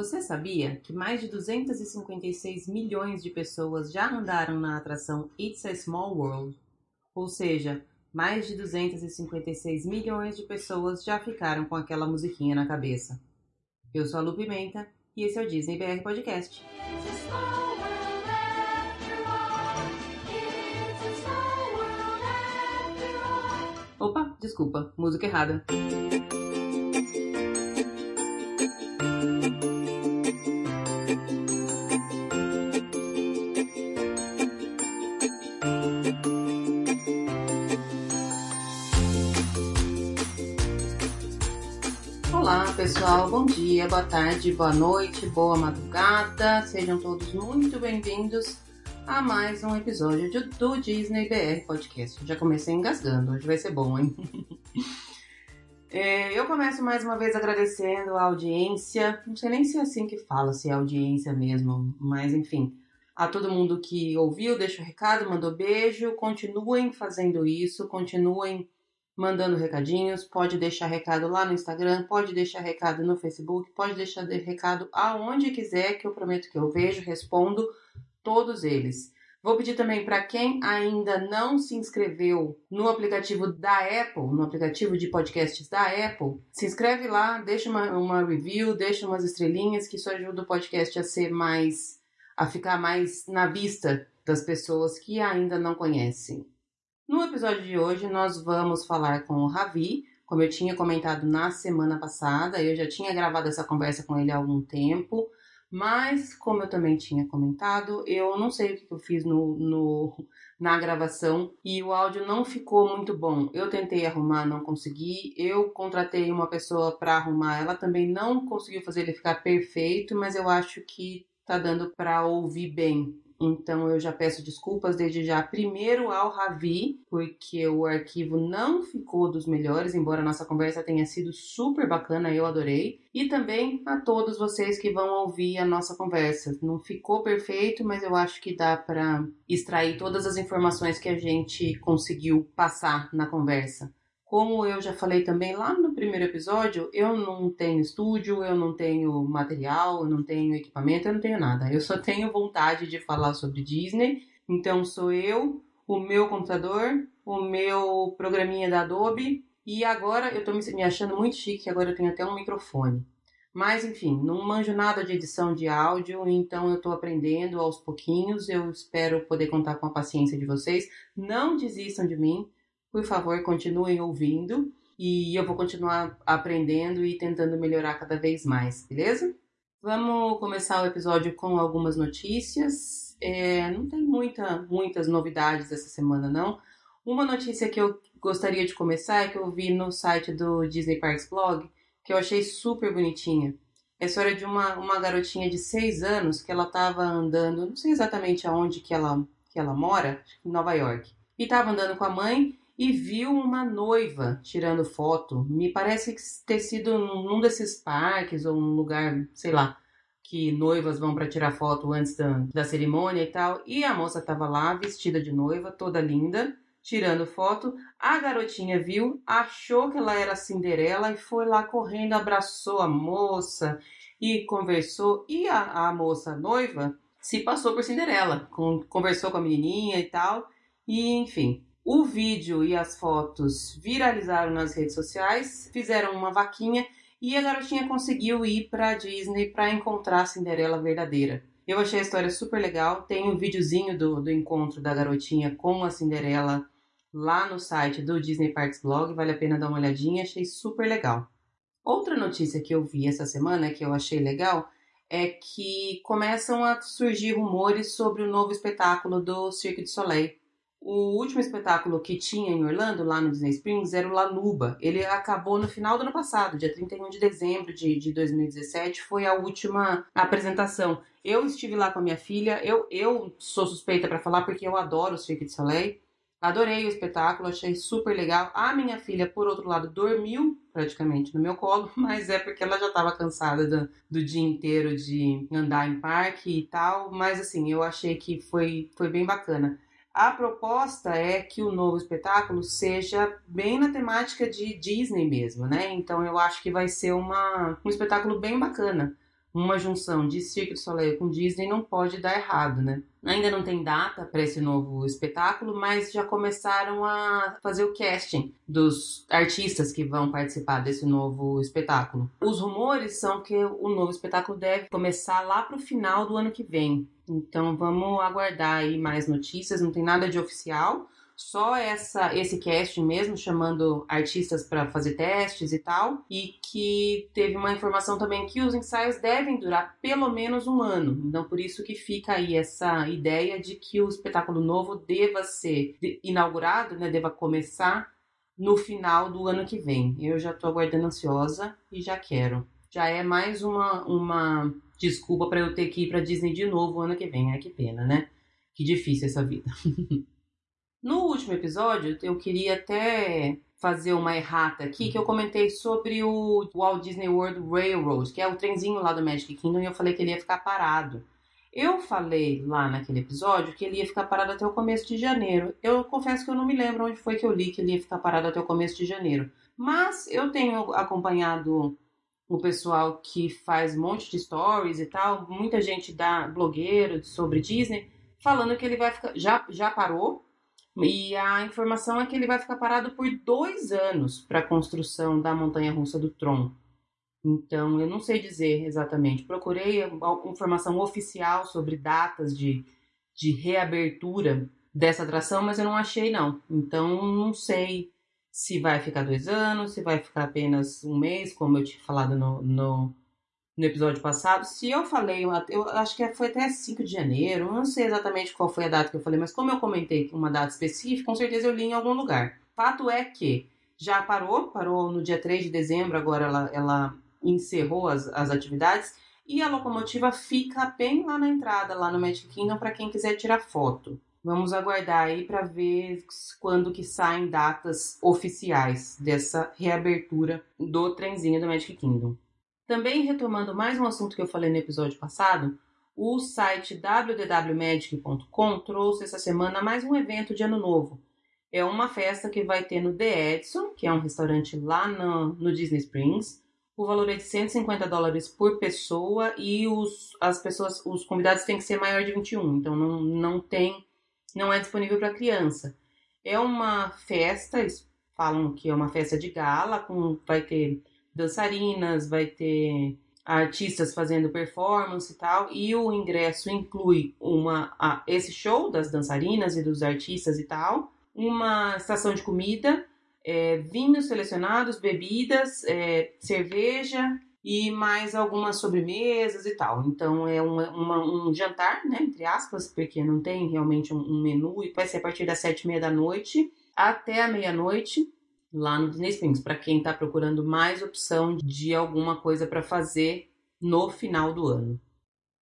Você sabia que mais de 256 milhões de pessoas já andaram na atração It's a Small World? Ou seja, mais de 256 milhões de pessoas já ficaram com aquela musiquinha na cabeça. Eu sou a Lu Pimenta e esse é o Disney BR Podcast. Opa, desculpa, música errada. Pessoal, bom dia, boa tarde, boa noite, boa madrugada, sejam todos muito bem-vindos a mais um episódio de, do Disney BR Podcast. Já comecei engasgando, hoje vai ser bom, hein? é, eu começo mais uma vez agradecendo a audiência, não sei nem se é assim que fala, se é audiência mesmo, mas enfim, a todo mundo que ouviu, deixou recado, mandou beijo, continuem fazendo isso, continuem mandando recadinhos, pode deixar recado lá no Instagram, pode deixar recado no Facebook, pode deixar recado aonde quiser, que eu prometo que eu vejo, respondo todos eles. Vou pedir também para quem ainda não se inscreveu no aplicativo da Apple, no aplicativo de podcasts da Apple, se inscreve lá, deixa uma, uma review, deixa umas estrelinhas, que isso ajuda o podcast a ser mais, a ficar mais na vista das pessoas que ainda não conhecem. No episódio de hoje, nós vamos falar com o Ravi, como eu tinha comentado na semana passada, eu já tinha gravado essa conversa com ele há algum tempo. Mas, como eu também tinha comentado, eu não sei o que eu fiz no, no, na gravação e o áudio não ficou muito bom. Eu tentei arrumar, não consegui. Eu contratei uma pessoa para arrumar, ela também não conseguiu fazer ele ficar perfeito, mas eu acho que tá dando para ouvir bem. Então eu já peço desculpas desde já, primeiro ao Ravi, porque o arquivo não ficou dos melhores, embora a nossa conversa tenha sido super bacana, eu adorei. E também a todos vocês que vão ouvir a nossa conversa. Não ficou perfeito, mas eu acho que dá para extrair todas as informações que a gente conseguiu passar na conversa. Como eu já falei também lá primeiro episódio, eu não tenho estúdio, eu não tenho material, eu não tenho equipamento, eu não tenho nada. Eu só tenho vontade de falar sobre Disney. Então sou eu, o meu computador, o meu programinha da Adobe e agora eu tô me achando muito chique, agora eu tenho até um microfone. Mas enfim, não manjo nada de edição de áudio, então eu tô aprendendo aos pouquinhos. Eu espero poder contar com a paciência de vocês. Não desistam de mim. Por favor, continuem ouvindo e eu vou continuar aprendendo e tentando melhorar cada vez mais, beleza? Vamos começar o episódio com algumas notícias. É, não tem muita, muitas novidades essa semana, não. Uma notícia que eu gostaria de começar é que eu vi no site do Disney Parks Blog, que eu achei super bonitinha. É a história de uma, uma garotinha de 6 anos que ela estava andando, não sei exatamente aonde que ela, que ela mora, em Nova York. E estava andando com a mãe e viu uma noiva tirando foto. Me parece ter sido num desses parques ou um lugar, sei lá, que noivas vão para tirar foto antes da, da cerimônia e tal. E a moça estava lá, vestida de noiva, toda linda, tirando foto. A garotinha viu, achou que ela era Cinderela e foi lá correndo, abraçou a moça e conversou. E a, a moça noiva se passou por Cinderela, conversou com a menininha e tal. E enfim, o vídeo e as fotos viralizaram nas redes sociais, fizeram uma vaquinha e a garotinha conseguiu ir para Disney para encontrar a Cinderela verdadeira. Eu achei a história super legal. Tem um videozinho do, do encontro da garotinha com a Cinderela lá no site do Disney Parks Blog. Vale a pena dar uma olhadinha. Achei super legal. Outra notícia que eu vi essa semana que eu achei legal é que começam a surgir rumores sobre o novo espetáculo do Cirque du Soleil. O último espetáculo que tinha em Orlando, lá no Disney Springs, era o Lanuba. Ele acabou no final do ano passado, dia 31 de dezembro de, de 2017, foi a última apresentação. Eu estive lá com a minha filha, eu, eu sou suspeita para falar porque eu adoro o Cirque du Soleil. Adorei o espetáculo, achei super legal. A minha filha, por outro lado, dormiu praticamente no meu colo, mas é porque ela já estava cansada do, do, dia inteiro de andar em parque e tal. Mas assim, eu achei que foi, foi bem bacana. A proposta é que o novo espetáculo seja bem na temática de Disney mesmo, né? Então eu acho que vai ser uma, um espetáculo bem bacana. uma junção de Cirque du Soleil com Disney não pode dar errado, né? Ainda não tem data para esse novo espetáculo, mas já começaram a fazer o casting dos artistas que vão participar desse novo espetáculo. Os rumores são que o novo espetáculo deve começar lá para o final do ano que vem. Então vamos aguardar aí mais notícias, não tem nada de oficial, só essa esse casting mesmo, chamando artistas para fazer testes e tal, e que teve uma informação também que os ensaios devem durar pelo menos um ano. Então, por isso que fica aí essa ideia de que o espetáculo novo deva ser inaugurado, né, deva começar no final do ano que vem. Eu já estou aguardando ansiosa e já quero. Já é mais uma, uma desculpa para eu ter que ir para Disney de novo ano que vem. Ai, que pena, né? Que difícil essa vida. No último episódio, eu queria até fazer uma errata aqui, que eu comentei sobre o Walt Disney World Railroad, que é o trenzinho lá do Magic Kingdom, e eu falei que ele ia ficar parado. Eu falei lá naquele episódio que ele ia ficar parado até o começo de janeiro. Eu confesso que eu não me lembro onde foi que eu li que ele ia ficar parado até o começo de janeiro. Mas eu tenho acompanhado o pessoal que faz um monte de stories e tal, muita gente da blogueiro sobre Disney, falando que ele vai ficar. Já, já parou, e a informação é que ele vai ficar parado por dois anos para a construção da montanha russa do Tron. Então, eu não sei dizer exatamente. Procurei informação oficial sobre datas de, de reabertura dessa atração, mas eu não achei, não. Então, não sei se vai ficar dois anos, se vai ficar apenas um mês, como eu tinha falado no, no, no episódio passado, se eu falei, eu acho que foi até 5 de janeiro, não sei exatamente qual foi a data que eu falei, mas como eu comentei uma data específica, com certeza eu li em algum lugar. Fato é que já parou, parou no dia 3 de dezembro, agora ela, ela encerrou as, as atividades e a locomotiva fica bem lá na entrada, lá no Magic Kingdom, para quem quiser tirar foto. Vamos aguardar aí para ver quando que saem datas oficiais dessa reabertura do trenzinho do Magic Kingdom. Também retomando mais um assunto que eu falei no episódio passado, o site www.magic.com trouxe essa semana mais um evento de Ano Novo. É uma festa que vai ter no The Edison, que é um restaurante lá no, no Disney Springs. O valor é de 150 dólares por pessoa e os, as pessoas, os convidados têm que ser maior de 21, então não, não tem, não é disponível para criança. É uma festa, eles falam que é uma festa de gala, com, vai ter dançarinas, vai ter artistas fazendo performance e tal, e o ingresso inclui uma a, esse show das dançarinas e dos artistas e tal, uma estação de comida, é, vinhos selecionados, bebidas, é, cerveja e mais algumas sobremesas e tal. Então é uma, uma, um jantar, né, entre aspas, porque não tem realmente um, um menu e vai ser a partir das sete e meia da noite até a meia-noite lá no Disney Springs, para quem está procurando mais opção de alguma coisa para fazer no final do ano.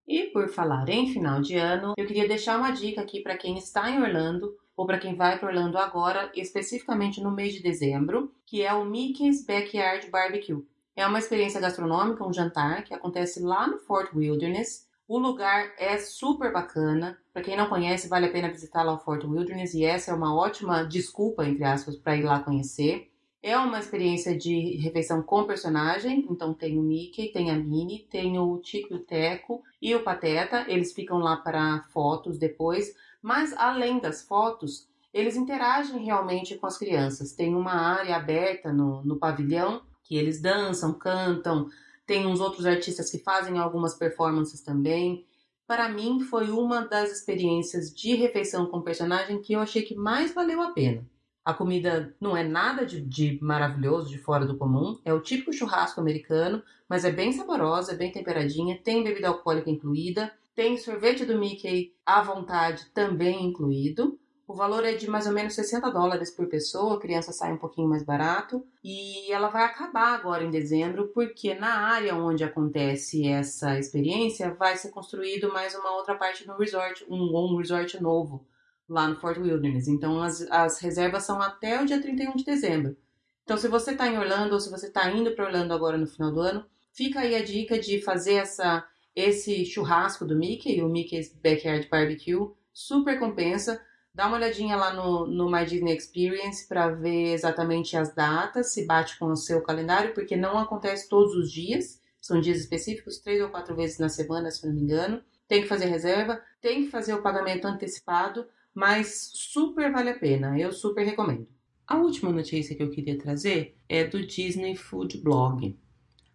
E por falar em final de ano, eu queria deixar uma dica aqui para quem está em Orlando ou para quem vai para Orlando agora, especificamente no mês de dezembro, que é o Mickey's Backyard Barbecue. É uma experiência gastronômica, um jantar que acontece lá no Fort Wilderness. O lugar é super bacana. Para quem não conhece, vale a pena visitar lá o Fort Wilderness e essa é uma ótima desculpa, entre aspas, para ir lá conhecer. É uma experiência de refeição com personagem, então tem o Mickey, tem a Minnie, tem o Tico e o Teco e o Pateta, eles ficam lá para fotos depois, mas além das fotos, eles interagem realmente com as crianças. Tem uma área aberta no, no pavilhão que eles dançam, cantam, tem uns outros artistas que fazem algumas performances também para mim foi uma das experiências de refeição com personagem que eu achei que mais valeu a pena. A comida não é nada de, de, maravilhoso, de fora do comum. É o típico churrasco americano, mas é bem saborosa, é bem temperadinha. Tem bebida alcoólica incluída. Tem sorvete do Mickey à vontade também incluído. O valor é de mais ou menos 60 dólares por pessoa, a criança sai um pouquinho mais barato. E ela vai acabar agora em dezembro, porque na área onde acontece essa experiência vai ser construído mais uma outra parte no resort, um, um resort novo lá no Fort Wilderness. Então as, as reservas são até o dia 31 de dezembro. Então, se você está em Orlando ou se você está indo para Orlando agora no final do ano, fica aí a dica de fazer essa, esse churrasco do Mickey, o Mickey's Backyard Barbecue. Super compensa. Dá uma olhadinha lá no, no My Disney Experience para ver exatamente as datas, se bate com o seu calendário, porque não acontece todos os dias, São dias específicos, três ou quatro vezes na semana, se não me engano. Tem que fazer reserva, tem que fazer o pagamento antecipado, mas super vale a pena. Eu super recomendo. A última notícia que eu queria trazer é do Disney Food Blog.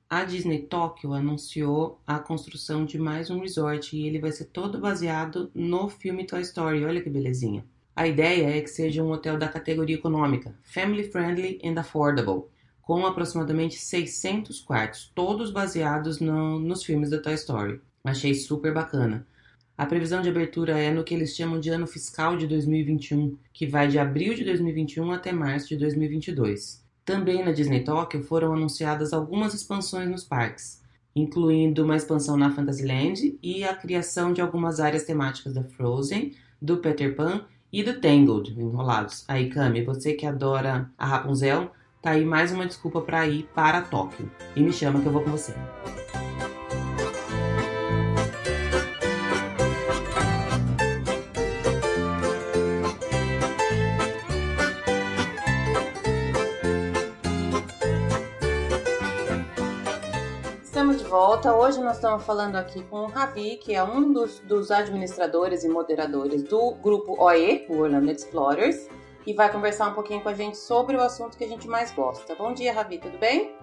A Disney Tokyo anunciou a construção de mais um resort e ele vai ser todo baseado no filme Toy Story. Olha que belezinha. A ideia é que seja um hotel da categoria econômica, family friendly and affordable, com aproximadamente 600 quartos, todos baseados no, nos filmes da Toy Story. Achei super bacana. A previsão de abertura é no que eles chamam de ano fiscal de 2021, que vai de abril de 2021 até março de 2022. Também na Disney Tokyo foram anunciadas algumas expansões nos parques, incluindo uma expansão na Fantasyland e a criação de algumas áreas temáticas da Frozen, do Peter Pan e do Tangled, enrolados. Aí, Kami, você que adora a Rapunzel, tá aí mais uma desculpa para ir para Tóquio. E me chama que eu vou com você. Volta. Hoje nós estamos falando aqui com o Ravi, que é um dos, dos administradores e moderadores do grupo OE, o Orlando Explorers, e vai conversar um pouquinho com a gente sobre o assunto que a gente mais gosta. Bom dia, Ravi, tudo bem?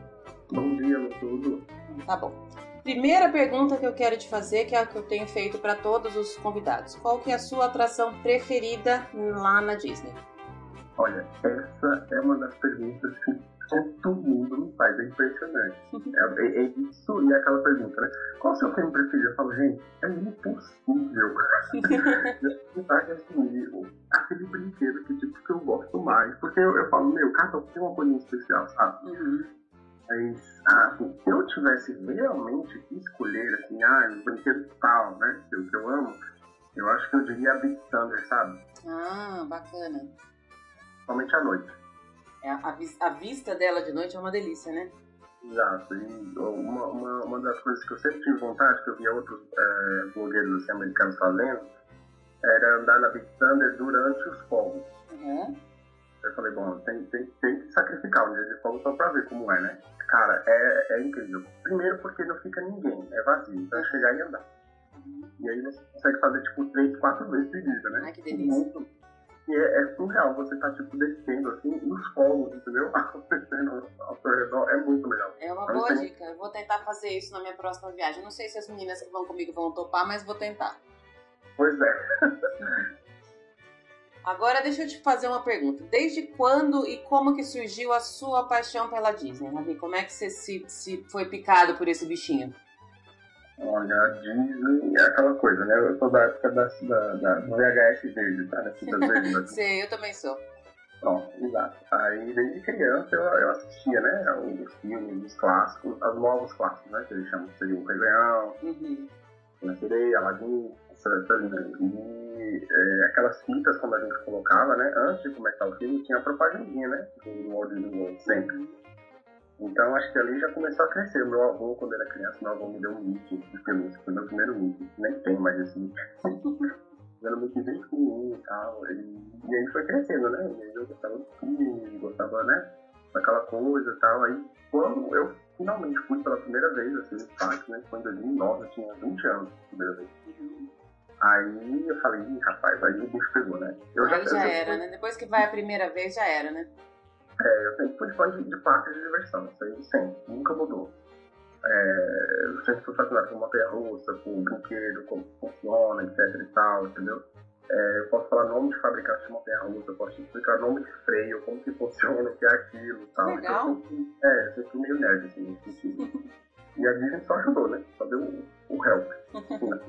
Bom dia, tudo. Tá bom. Primeira pergunta que eu quero te fazer, que é a que eu tenho feito para todos os convidados. Qual que é a sua atração preferida lá na Disney? Olha, essa é uma das perguntas que todo mundo me faz, é impressionante. É, é, é, isso e é aquela pergunta, né? Qual o seu filme preferido? Eu falo, gente, é impossível tentar resumir aquele brinquedo que, tipo, que eu gosto mais. Porque eu, eu falo, meu, cada tem uma coisa especial, sabe? Uhum. Mas, ah, assim, se eu tivesse realmente que escolher, assim, ah, um brinquedo tal, né, que eu, que eu amo, eu acho que eu diria Big Thunder, sabe? Ah, bacana. Somente à noite. É, a, a, vista dela de noite é uma delícia, né? Exato. E uma, uma, uma das coisas que eu sempre tive vontade, que eu via outros é, blogueiros assim, americanos fazendo, era andar na Big Thunder durante os fogos. Uhum. Eu falei, bom, tem, tem, tem que sacrificar um dia de fogo só pra ver como é, né? Cara, é, é incrível. Primeiro porque não fica ninguém, é vazio. Então é chegar e andar. Uhum. E aí você consegue fazer tipo três, quatro vezes seguida, né? Ai, que delícia. Muito, é, é, surreal, você tá tipo descendo assim nos fogos, entendeu? Acontecendo ao seu redor, é muito legal. É uma boa tem... dica, eu vou tentar fazer isso na minha próxima viagem. Não sei se as meninas que vão comigo vão topar, mas vou tentar. Pois é. Agora deixa eu te fazer uma pergunta. Desde quando e como que surgiu a sua paixão pela Disney, Ravi? Como é que você se, se foi picado por esse bichinho? Olha, Disney é aquela coisa, né? Eu sou da época da, da, da do VHS verde, tá? Da fita verde. Né? Sim, eu também sou. Pronto, exato. Aí, desde criança, eu, eu assistia, né? Os filmes, os clássicos, os novos clássicos, né? Que eles chamam, seria o Rei Leão, uhum. a Sereia, Aladdin, essa, essa linha. E é, aquelas fitas, quando a gente colocava, né? Antes de começar o filme, tinha a propagandinha, né? Do World do World, sempre. Então acho que ali já começou a crescer. O meu avô, quando era criança, meu avô me deu um Mickey de pelúcia, foi meu primeiro Mickey. Nem tem mais esse Mickey. era um Mickey bem pequenininho e tal. E, aí foi crescendo, né? E aí eu gostava do filme, gostava, né? Daquela coisa e tal. Aí quando eu finalmente fui pela primeira vez, assim, no parque, né? Foi em 2009, eu tinha 20 anos, primeira vez. Aí eu falei, rapaz, aí o bicho pegou, né? Eu aí já, já era, né? Depois que vai a primeira vez, já era, né? É, eu sempre fui fã de, de parques de diversão, isso aí sempre, nunca mudou. É, eu sempre fui fascinado por montanha-russa, por brinquedo, como funciona, etc e tal, entendeu? É, eu posso falar nome de fabricante de montanha-russa, eu posso explicar nome de freio, como que funciona, o que é aquilo e tal. Legal. Eu sempre, é, eu sempre fui meio nerd, assim, e a Disney só ajudou, né? Só deu o, o help.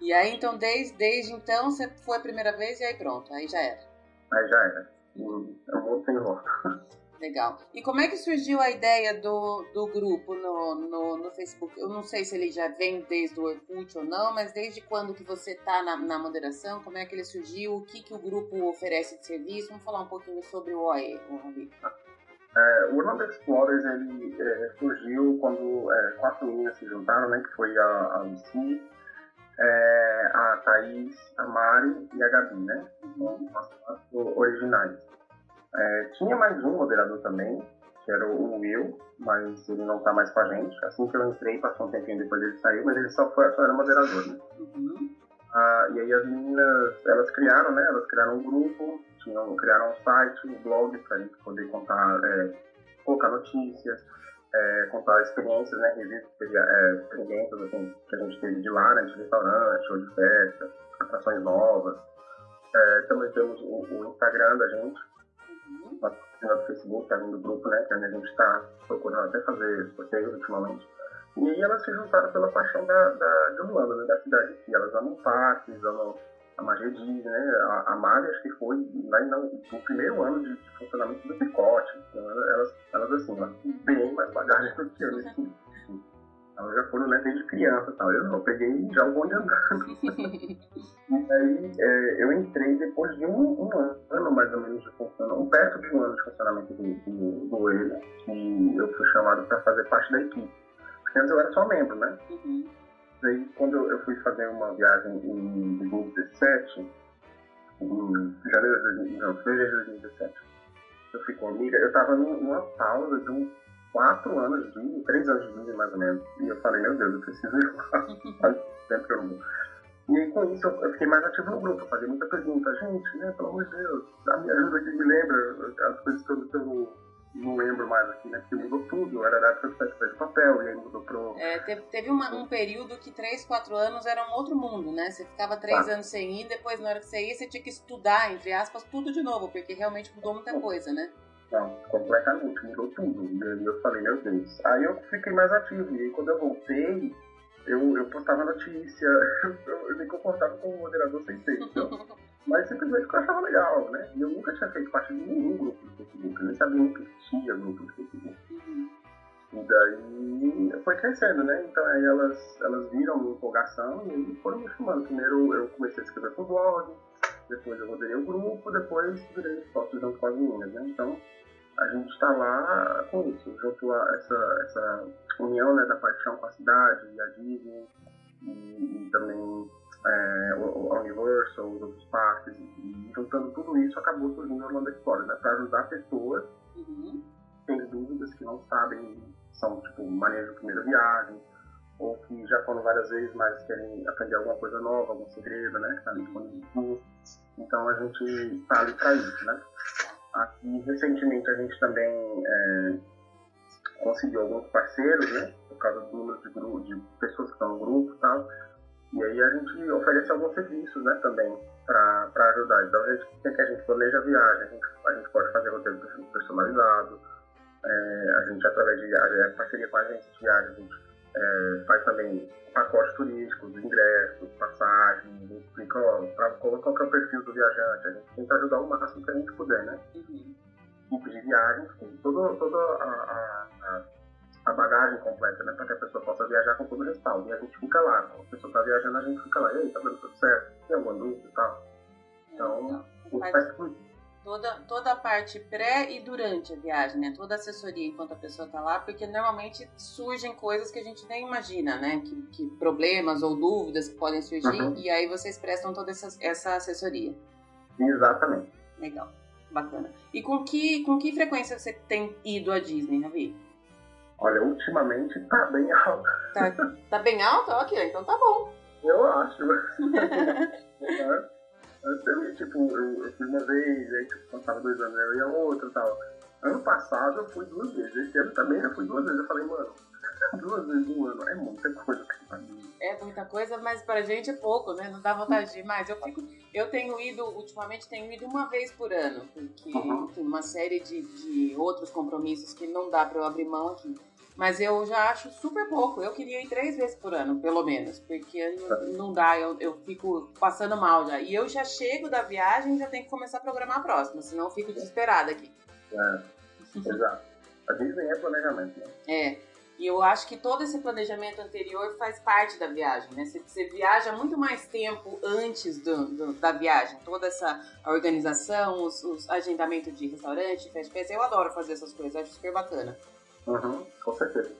e aí, então, desde, desde então, você foi a primeira vez e aí pronto, aí já era. Aí já era um outro sem volta. Legal. E como é que surgiu a ideia do, do grupo no, no, no, Facebook? Eu não sei se ele já vem desde o Orkut ou não, mas desde quando que você está na, na, moderação? Como é que ele surgiu? O que, que o grupo oferece de serviço? Vamos falar um pouquinho sobre o OE, Ravi. É, o Orlando Explorers ele, é, surgiu quando é, quatro meninas se juntaram, né, que foi a, a Lucy, é, a Thaís, a Mari e a Gabi, né? Uhum. As originais. É, tinha mais um moderador também, que era o Will, mas ele não tá mais com a gente. Assim que eu entrei, passou um tempinho depois ele saiu, mas ele só, foi, só era moderador, né? Uhum. Ah, e aí as meninas, elas criaram, né? Elas criaram um grupo, tinham, criaram um site, um blog pra gente poder contar, é, colocar notícias, é, contar experiências, né? Revistas, é, experiências assim, que a gente teve de lá, né? De restaurante, show de festa, atrações novas. É, também temos o, o Instagram da gente, página do Facebook, além do grupo, né? Que a gente está procurando até fazer sorteios ultimamente. E aí elas se juntaram pela paixão da, da, de Orlando, né, da cidade. E elas amam parques, amam a Disney, né? A, a Mari, acho que foi lá no, primeiro ano de, de funcionamento do Picote. Então, elas, elas assim, bem mais bagagem do que eu nesse assim, Elas já foram né, desde criança tal. Eu não, peguei já o bonde andando. e aí é, eu entrei depois de um, um, ano mais ou menos de funcionamento, um perto de um ano de funcionamento do, do, do ELA, que eu fui chamado para fazer parte da equipe. Porque antes eu era só membro, né? Uhum. Daí, quando eu fui fazer uma viagem em 2017, em janeiro de não, fevereiro de 2017, eu fui com uma amiga, eu tava numa pausa de uns 4 anos de vida, 3 anos de vida mais ou menos. E eu falei, meu Deus, eu preciso ir lá. Faz tempo que eu não e aí, com isso, eu fiquei mais ativo no grupo, fazia muita pergunta. Gente, né, pelo amor de Deus, me ajuda aqui, me lembra as coisas eu, que eu não lembro mais aqui, né? Porque mudou tudo. Era da época que de papel, e aí mudou pro. É, teve, teve uma, um período que 3, 4 anos era um outro mundo, né? Você ficava 3 ah. anos sem ir, depois na hora que você ia, você tinha que estudar, entre aspas, tudo de novo, porque realmente mudou muita coisa, né? Não, completamente, mudou tudo. E aí eu falei, meu Deus. Aí eu fiquei mais ativo. E aí quando eu voltei, eu, eu postava notícia, eu, eu me comportava como moderador sem ser. Então, mas simplesmente porque eu achava legal, né? E eu nunca tinha feito parte de nenhum grupo do Facebook, eu nem sabia que tinha grupo do Facebook. E daí foi crescendo, né? Então aí elas, elas viram minha empolgação e foram me chamando. Primeiro eu comecei a escrever pro blog, depois eu moderei o grupo, depois virei sócio junto com as meninas, né? Então a gente está lá com isso, junto a essa, essa união né, da paixão com a cidade e a Disney e, e também é, a Universal, os outros parques, e juntando tudo isso acabou surgindo o Orlando Explorer, né, para ajudar pessoas uhum. que têm dúvidas, que não sabem, são tipo manejo de primeira viagem, ou que já foram várias vezes, mas querem aprender alguma coisa nova, algum segredo, né, que está disponível. Então a gente está ali para isso, né. Aqui, recentemente, a gente também é, conseguiu alguns parceiros, né, por causa do número de, grupo, de pessoas que estão no grupo e tal, e aí a gente oferece alguns serviços, né, também, para ajudar. Então, a gente, tem que a gente planeja a viagem, a gente, a gente pode fazer roteiro personalizado, é, a gente, através de é, parceria com a agência de viagem, a gente é, faz também pacotes turísticos, ingressos, passagens, explica ó, pra, qual, qual é o perfil do viajante, a gente tenta ajudar o máximo que a gente puder, né? Uhum. Tipos de viagens, toda, toda a, a, a a bagagem completa, né? Para que a pessoa possa viajar com todo o respaldo. E a gente fica lá. Quando a pessoa está viajando, a gente fica lá. E aí, tá dando tudo certo? Tem alguma dúvida e tal? Então, então faz tudo. Toda, toda a parte pré e durante a viagem, né? Toda a assessoria enquanto a pessoa está lá, porque normalmente surgem coisas que a gente nem imagina, né? Que, que problemas ou dúvidas que podem surgir, uhum. e aí vocês prestam toda essa, essa assessoria. Exatamente. Legal, bacana. E com que, com que frequência você tem ido à Disney, Ravi? Olha, ultimamente tá bem alto. Tá, tá bem alto? Ok, então tá bom. Eu acho. eu, tipo, eu, eu fui uma vez, aí tipo, tava dois anos eu ia outra e tal. Ano passado eu fui duas vezes, esse ano também eu fui duas vezes. Eu falei, mano, duas vezes no ano é muita coisa pra mim. É muita coisa, mas pra gente é pouco, né? Não dá vontade de ir mais. Eu, fico, eu tenho ido, ultimamente tenho ido uma vez por ano, porque uhum. tem uma série de, de outros compromissos que não dá pra eu abrir mão aqui. Mas eu já acho super pouco. Eu queria ir três vezes por ano, pelo menos. Porque não, dá, eu, eu fico passando mal já. E eu já chego da viagem e já tenho que começar a programar a próxima, senão eu fico desesperada aqui. É, exato. A Disney é planejamento, né? É. E eu acho que todo esse planejamento anterior faz parte da viagem, né? Você, você viaja muito mais tempo antes do, do, da viagem. Toda essa organização, os, os agendamento de restaurante, festa, eu adoro fazer essas coisas, acho super bacana. Uhum, com certeza.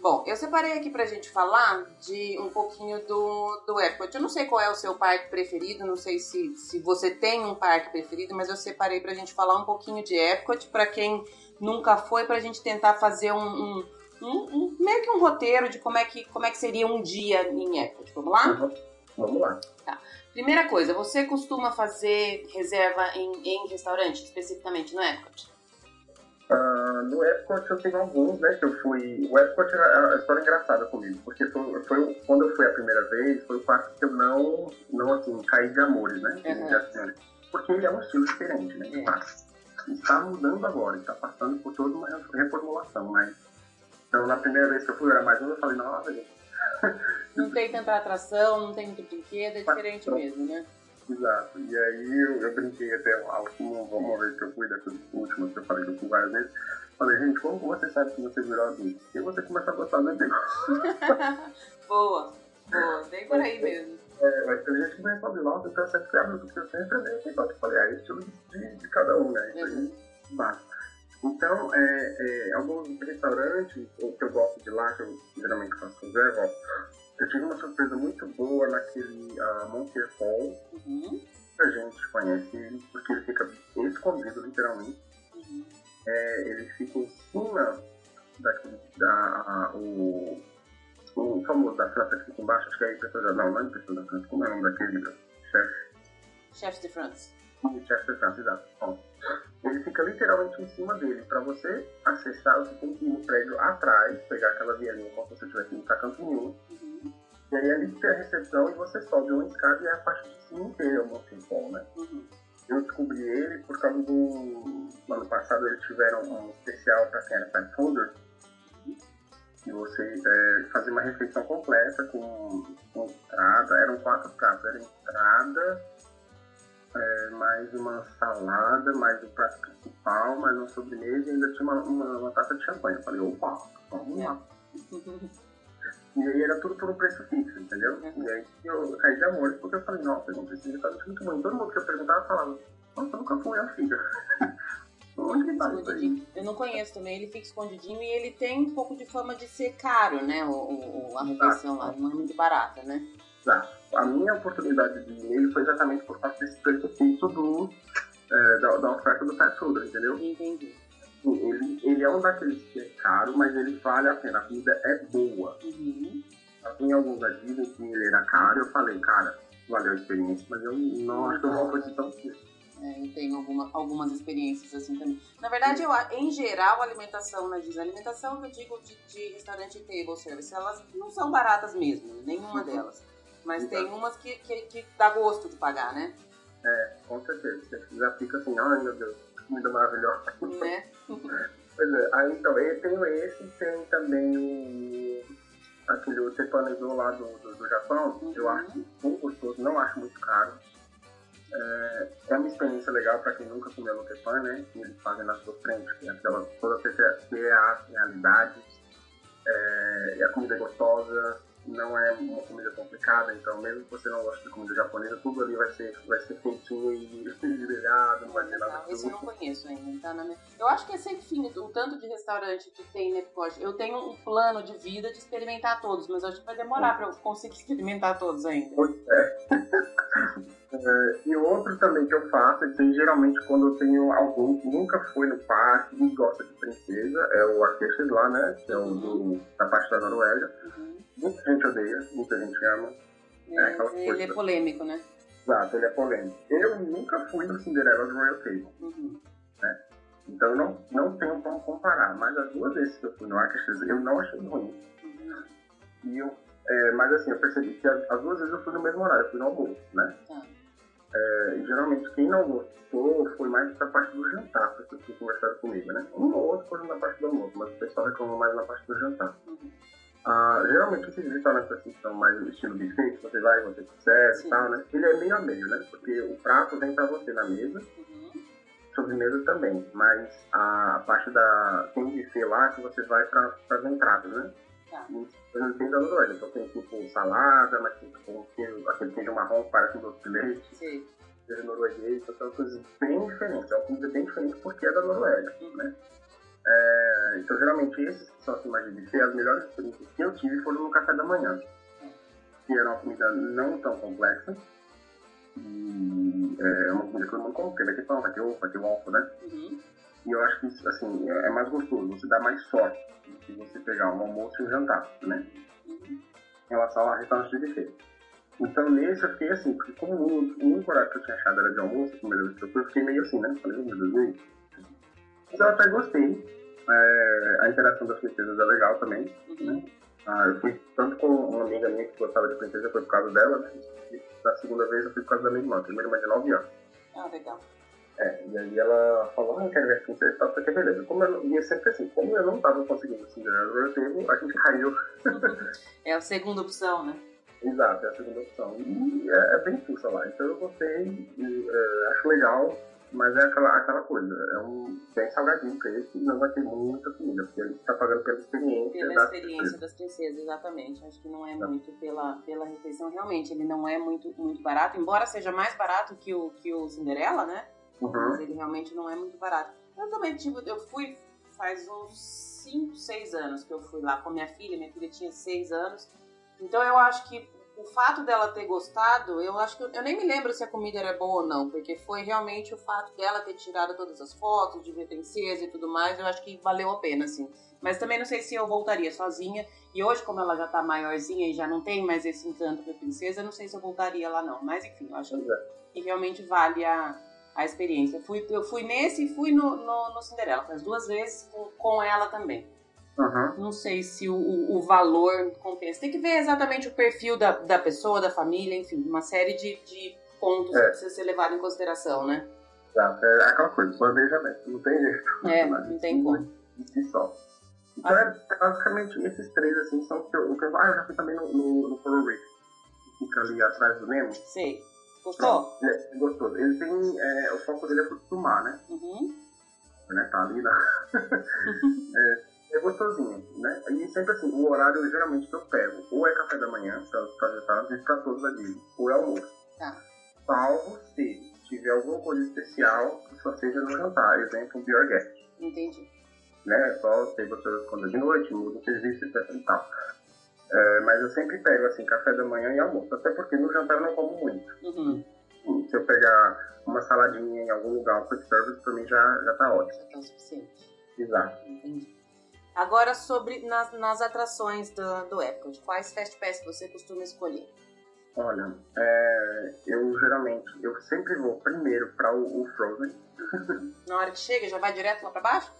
Bom, eu separei aqui pra gente falar de um pouquinho do, do Epcot. Eu não sei qual é o seu parque preferido, não sei se, se você tem um parque preferido, mas eu separei pra gente falar um pouquinho de Epcot. Pra quem nunca foi, pra gente tentar fazer um, um, um, um meio que um roteiro de como é que, como é que seria um dia em Epcot. Vamos lá? Uhum. Vamos lá. Tá. Primeira coisa, você costuma fazer reserva em, em restaurante, especificamente no Epcot? Uh, no Epcot eu tenho alguns, né, que eu fui... O Epcot é uma história engraçada comigo, porque foi, foi, quando eu fui a primeira vez, foi o parque que eu não, não assim, caí de amores, né? Uhum. Porque ele é um estilo diferente, né? É. Está mudando agora, está passando por toda uma reformulação, mas... Então, na primeira vez que eu fui, era mais um, eu falei, nossa, gente... Não tem tanta atração, não tem muito brinquedo, é diferente mesmo, né? Exato. E aí eu, eu brinquei até última, uma vez que eu fui, dessas últimas que eu falei que eu fui várias vezes. Falei, gente, como você sabe que você virou adulto? Porque você começa a gostar do negócio. boa, boa, bem por aí mesmo. É, mas tem gente que vem falar, nossa, então você é adulto, porque eu sempre vejo negócio. Eu falei, é estilo de, de cada um, né? Isso uhum. aí, Então, é, é, alguns restaurantes, o que eu gosto de lá, que eu geralmente faço reserva, eu tive uma surpresa muito boa naquele uh, Montier Falls. Uhum. A gente conhece ele porque ele fica escondido, literalmente. Uhum. É, ele fica em cima daquele, da, o, o famoso da França que fica embaixo, acho que é a pessoa já não, não é a pessoa da França, como é o nome daquele chefe? Chefe de France. Chefe de France, exato. Bom, ele fica literalmente em cima dele. Para você acessar, você tem que ir no prédio atrás, pegar aquela vielinha como se você estivesse indo para Campinho. Uhum e aí ali tem a recepção e você sobe uma escada e é a parte de cima inteira o Montevideo, né? Uhum. Eu descobri ele por causa do... No ano passado eles tiveram um especial para quem era pet holder. E você é, fazia uma refeição completa com, com entrada. Eram quatro pratos. Era entrada, é, mais uma salada, mais o prato principal, mais uma sobremesa e ainda tinha uma, uma, uma taça de champanhe. Eu falei, opa, vamos lá. E aí era tudo por um preço fixo, entendeu? Uhum. E aí eu caí de amor, porque eu falei, nossa, não precisa estar muito bom. E todo mundo que eu perguntava falava, nossa, eu nunca fui a fica. Onde que tá? Eu não conheço também, ele fica escondidinho e ele tem um pouco de fama de ser caro, né? O, o a refeição lá, não é muito barata, né? Exato. A minha oportunidade de ir nele foi exatamente por causa desse preço fixo do, é, da, da oferta do pet entendeu? Entendi ele, ele é um daqueles que é caro, mas ele vale a pena. A vida é boa. Uhum. Tem alguns Disney que ele era caro, eu falei, cara, valeu a experiência, mas eu não acho que eu vou fazer tão é, eu tenho alguma, algumas experiências assim também. Na verdade, eu, em geral, a alimentação na Disney, a alimentação que eu digo de, de restaurante table service, elas não são baratas mesmo, nenhuma uhum. delas. Mas Exato. tem umas que, que, que, dá gosto de pagar, né? É, com certeza. Você já fica assim, ai meu Deus, comida maravilhosa. Né? pois é, aí então, eu tenho esse, tem também o aquele o lá do, do, do Japão, uhum. eu acho muito gostoso, não acho muito caro. É, é uma experiência legal para quem nunca comeu no tepan, né? Que eles fazem na sua frente, que é aquela, toda a realidade, é, e a comida é gostosa, não é uma comida complicada, então mesmo que você não goste de comida japonesa, tudo ali vai ser, vai ser quentinho e grelhado, não vai ter nada. Esse eu não conheço ainda, tá na minha... Eu acho que é sempre fim, o tanto de restaurante que tem no Epcot. Eu tenho um plano de vida de experimentar todos, mas acho que vai demorar para eu conseguir experimentar todos ainda. Pois é. É. E outro também que eu faço, é que geralmente quando eu tenho algum que nunca foi no parque e gosta de princesa, é o Arqueixes lá, né? Que é o da parte da Noruega. Uhum Muita gente odeia, muita gente ama. É, é ele é polêmico, né? Exato, ele é polêmico. Eu nunca fui no Cinderela do Royal Table. Uhum. Né? Então eu não, não tenho como comparar. Mas as duas vezes que eu fui no Arcas, eu não achei ruim. Uhum. E eu, é, mas assim, eu percebi que as, as, duas vezes eu fui no mesmo horário, eu fui no almoço, né? Tá. É, geralmente quem não gostou foi mais pra parte do jantar, as pessoas que conversaram comigo, né? Um ou outro foi na parte do almoço, mas o pessoal reclamou mais na parte do jantar. Uhum. Ah, geralmente esses restaurantes assim são mais estilo buffet, que você vai, você serve e tal, né? Ele é meio a meio, né? Porque o prato vem pra você na mesa, uhum. sobremesa também, mas a parte da. tem buffet lá que você vai pra, pras entradas, né? Tem da Noruega, então tem tipo salada, mas tem tipo, queijo, aquele queijo marrom que parece um doce de leite. Sim. Queijo norueguês, então são coisas bem diferentes, é uma comida bem diferente porque é da Noruega, né? É, então, geralmente, esses que são assim mais de buffet, as melhores experiências que eu tive foram no café da manhã. Que era uma comida não tão complexa. E é uma comida que eu não como, porque vai ter pão, vai ter ovo, vai ter ovo, né? Uhum. E eu acho que, assim, é mais gostoso, você dá mais sorte do que você pegar um almoço e um jantar, né? Em relação a restaurante de buffet. Então, nesse eu fiquei assim, porque como o único horário que eu tinha achado era de almoço, a eu fui, fiquei meio assim, né? Falei, meu Deus, Mas eu até gostei. É, a interação das princesas é legal também, né? Ah, eu fui tanto com uma amiga minha que gostava de princesa, foi por causa dela, né? E da segunda vez eu fui por causa da minha irmã, primeira irmã de 9 anos. Ah, legal. É, e aí ela falou, ah, eu quero ver a princesa e tal, que beleza. Como eu, e é sempre assim, como eu não tava conseguindo Cinderela tempo, a gente caiu. é a segunda opção, né? Exato, é a segunda opção. E é, é bem fuça lá, então eu gostei, e, é, acho legal mas é aquela, aquela coisa, é um bem salgadinho o preço e não vai ter muita comida, porque ele está pagando pela experiência. Pela das experiência princesas. das princesas, exatamente. Acho que não é tá. muito pela, pela refeição, realmente. Ele não é muito, muito barato, embora seja mais barato que o, que o Cinderela, né? Uhum. Mas ele realmente não é muito barato. Eu também, tipo, eu fui faz uns 5, 6 anos que eu fui lá com a minha filha, minha filha tinha 6 anos. Então eu acho que o fato dela ter gostado, eu acho que eu, eu, nem me lembro se a comida era boa ou não, porque foi realmente o fato dela ter tirado todas as fotos de ver princesa e tudo mais, eu acho que valeu a pena, assim. Mas também não sei se eu voltaria sozinha. E hoje, como ela já tá maiorzinha e já não tem mais esse encanto pra princesa, não sei se eu voltaria lá não. Mas enfim, eu acho é. que realmente vale a, a experiência. Eu fui, eu fui nesse e fui no, no, no Cinderela, faz duas vezes com, com ela também. Uhum. Não sei se o, o, valor compensa. Tem que ver exatamente o perfil da, da pessoa, da família, enfim, uma série de, de pontos é. que precisa ser levado em consideração, né? Exato, é aquela coisa, planejamento, não tem jeito. É, não tem como. E só. Então ah. é basicamente esses três assim são o que eu. Ah, eu já fui também no, no, no Coral Reef. Fica ali atrás do Nemo. Sei. Gostou? É, é gostoso. Ele tem. É, o foco dele é pro mar, né? Uhum. Né, tá ali na. é, é gostosinho, né? E sempre assim, o horário geralmente que eu pego, ou é café da manhã, para os restaurantes, para todos a Disney, ou é almoço. Tá. Salvo se tiver alguma coisa especial que só seja no jantar, exemplo, Beer Guest. Entendi. Né? Só se você quando é de noite, muda o serviço, etc e tal. É, mas eu sempre pego assim, café da manhã e almoço, até porque no jantar eu não como muito. Uhum. Se eu pegar uma saladinha em algum lugar, um quick service, pra mim já, já tá ótimo. Já tá o suficiente. Exato. Entendi. Agora, sobre nas, nas atrações do, do Epcot, quais Fast Pass você costuma escolher? Olha, é, eu geralmente, eu sempre vou primeiro para o, o, Frozen. Na hora que chega, já vai direto lá para baixo?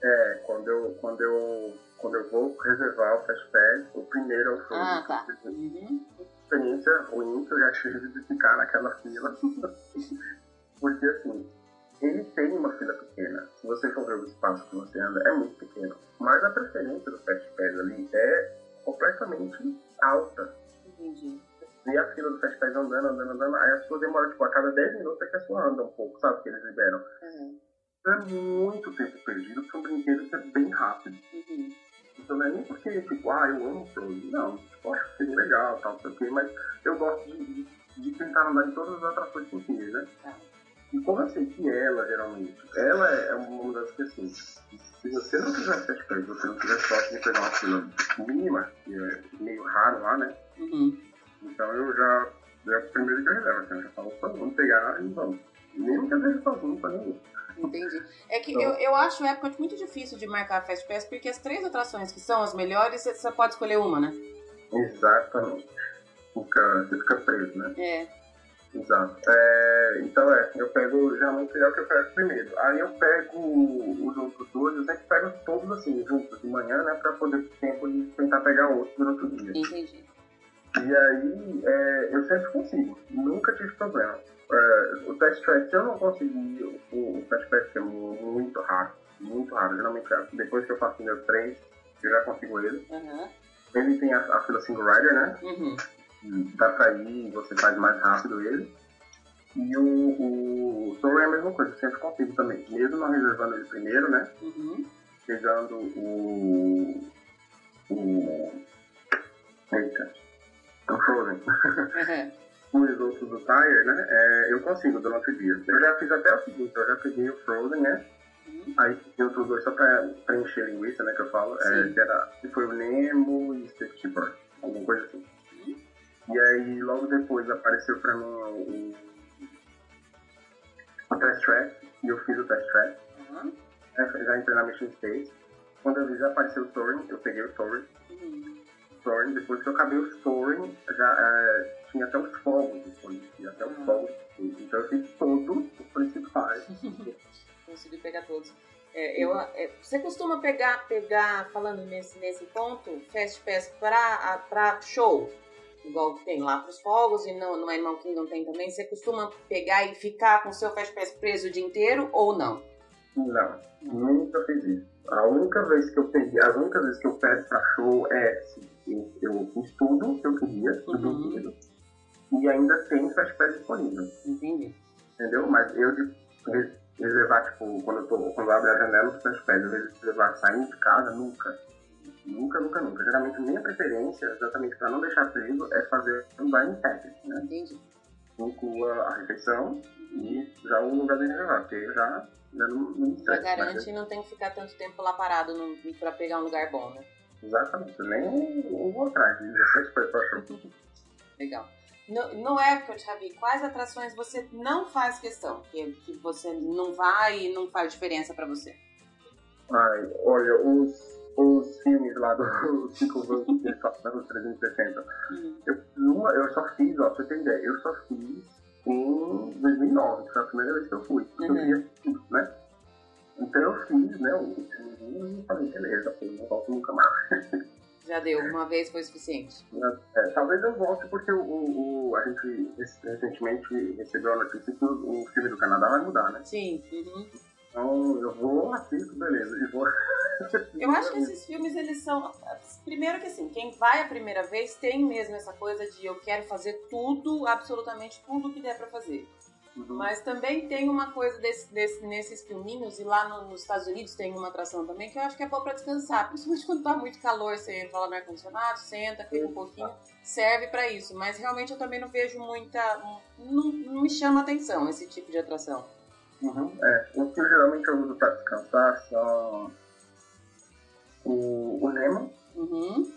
É, quando eu, quando eu, quando eu vou reservar o Fast Pass, o primeiro é o Frozen. Ah, tá. Uhum. Experiência ruim eu já tive de ficar naquela fila. Porque assim, ele tem uma fila pequena. Se você for ver o espaço que você anda, é muito pequeno. Mas a preferência do Fast Pass ali é completamente alta. Entendi. E a fila do Fast Pass andando, andando, andando, aí a sua demora, tipo, a cada 10 minutos é que a sua anda um pouco, sabe? Que eles liberam. Uhum. É muito tempo perdido, porque um brinquedo que é bem rápido. Uhum. Então não é nem porque, tipo, ah, eu amo Frozen. Não, tipo, acho que legal, tal, não sei o quê, mas eu gosto de, de, de tentar andar em todas as atrações possíveis, né? Uhum. E como eu sei que ela, geralmente, ela é uma das questões. Se você não quiser fast pass, você não tiver sorte de pegar uma fila mínima, que é meio raro lá, né? Uhum. Então eu já, já é o primeiro que eu reservo, assim, eu já falo, vamos pegar e vamos. Nem que eu seja sozinho pra ninguém. Entendi. É que então, eu, eu acho o Epcot muito difícil de marcar Fast Pass, porque as três atrações que são as melhores, você pode escolher uma, né? Exatamente. Fica, você fica preso, né? É. Exato. É, então é, eu pego geralmente é o que eu pego primeiro. Aí eu pego os outros dois, eu sempre pego todos assim, juntos de manhã, né? Pra poder ter tempo de tentar pegar outro durante o dia. Entendi. E aí é, eu sempre consigo, nunca tive problema. É, o test track, eu não conseguir, o, o test track é muito raro, muito raro. Geralmente depois que eu faço o meu 3, eu já consigo ele. Uhum. Ele tem a, a fila single rider, né? Uhum dá pra ir, você faz mais rápido ele. E o, o Soul é a mesma coisa, sempre consigo também. Mesmo não reservando ele primeiro, né? Uhum. Pegando o. O. Eita. O Frozen. Uhum. Os outros do Tire, né? É, eu consigo durante o dia. Eu já fiz até o seguinte, eu já peguei o Frozen, né? Uhum. Aí tem outros dois só pra preencher linguiça, né? Que eu falo. É, que, era, foi o Nemo e Steve Bird. Alguma coisa assim. E aí logo depois apareceu pra mim o, o test track, e eu fiz o test track. Uhum. já entrei na Mission Space. Quando eu vi já apareceu o Thorin, eu peguei o Thorin. Uhum. Thorin, depois que eu acabei o Thorin, já é, tinha até os fogos disponíveis, tinha até os uhum. fogos Então eu fiz todos os principais. Consegui pegar todos. É, eu, é, você costuma pegar, pegar, falando nesse, nesse ponto, Fast Pass pra show? Igual tem lá pros fogos e no, no Animal Kingdom tem também. Você costuma pegar e ficar com o seu Fast Pass preso o dia inteiro ou não? Não, nunca fiz isso. A única vez que eu peguei, as únicas vezes que eu peço pra show é assim, eu, eu fiz tudo que eu queria, tudo uhum. E ainda tem Pass disponível. Entendi. Entendeu? Mas eu de reservar, tipo, quando eu, tô, quando eu abro a janela, os meus pés, eu reservar saindo de casa, nunca. Nunca, nunca, nunca. Geralmente, minha preferência, exatamente para não deixar preso, é fazer um dining package, né? Entendi. Inclua a refeição e já o lugar de reservar, porque eu já, já não, não Já garante e não tem que ficar tanto tempo lá parado para pegar um lugar bom, né? Exatamente. Nem vou atrás de refeição. Legal. No, no Epcot, Rabi, quais atrações você não faz questão? Que, que você não vai e não faz diferença para você? Ai, olha, os, os filmes lá do que dos 360, hum. eu, uma, eu só fiz, ó, pra você ter ideia, eu só fiz em 2009, que foi a primeira vez que eu fui. Uhum. Eu tudo, né? Então eu fiz, né, o filme e falei, beleza, eu não volto nunca mais. Já deu, uma vez foi suficiente. É, talvez eu volte porque o, o, a gente recentemente recebeu a notícia que o, o filme do Canadá vai mudar, né? Sim. Uhum. Então eu vou, assisto, beleza. E vou. eu acho que esses filmes, eles são. Primeiro que assim, quem vai a primeira vez tem mesmo essa coisa de eu quero fazer tudo, absolutamente tudo que der pra fazer. Uhum. Mas também tem uma coisa desse, desse, nesses filminhos, e lá no, nos Estados Unidos tem uma atração também que eu acho que é boa pra descansar. Principalmente quando tá muito calor, você entra lá no ar-condicionado, senta, fica um pouquinho, serve para isso. Mas realmente eu também não vejo muita. Não, não me chama atenção esse tipo de atração. Uhum. É, o que geralmente eu uso pra descansar são o, o Nemo. Uhum.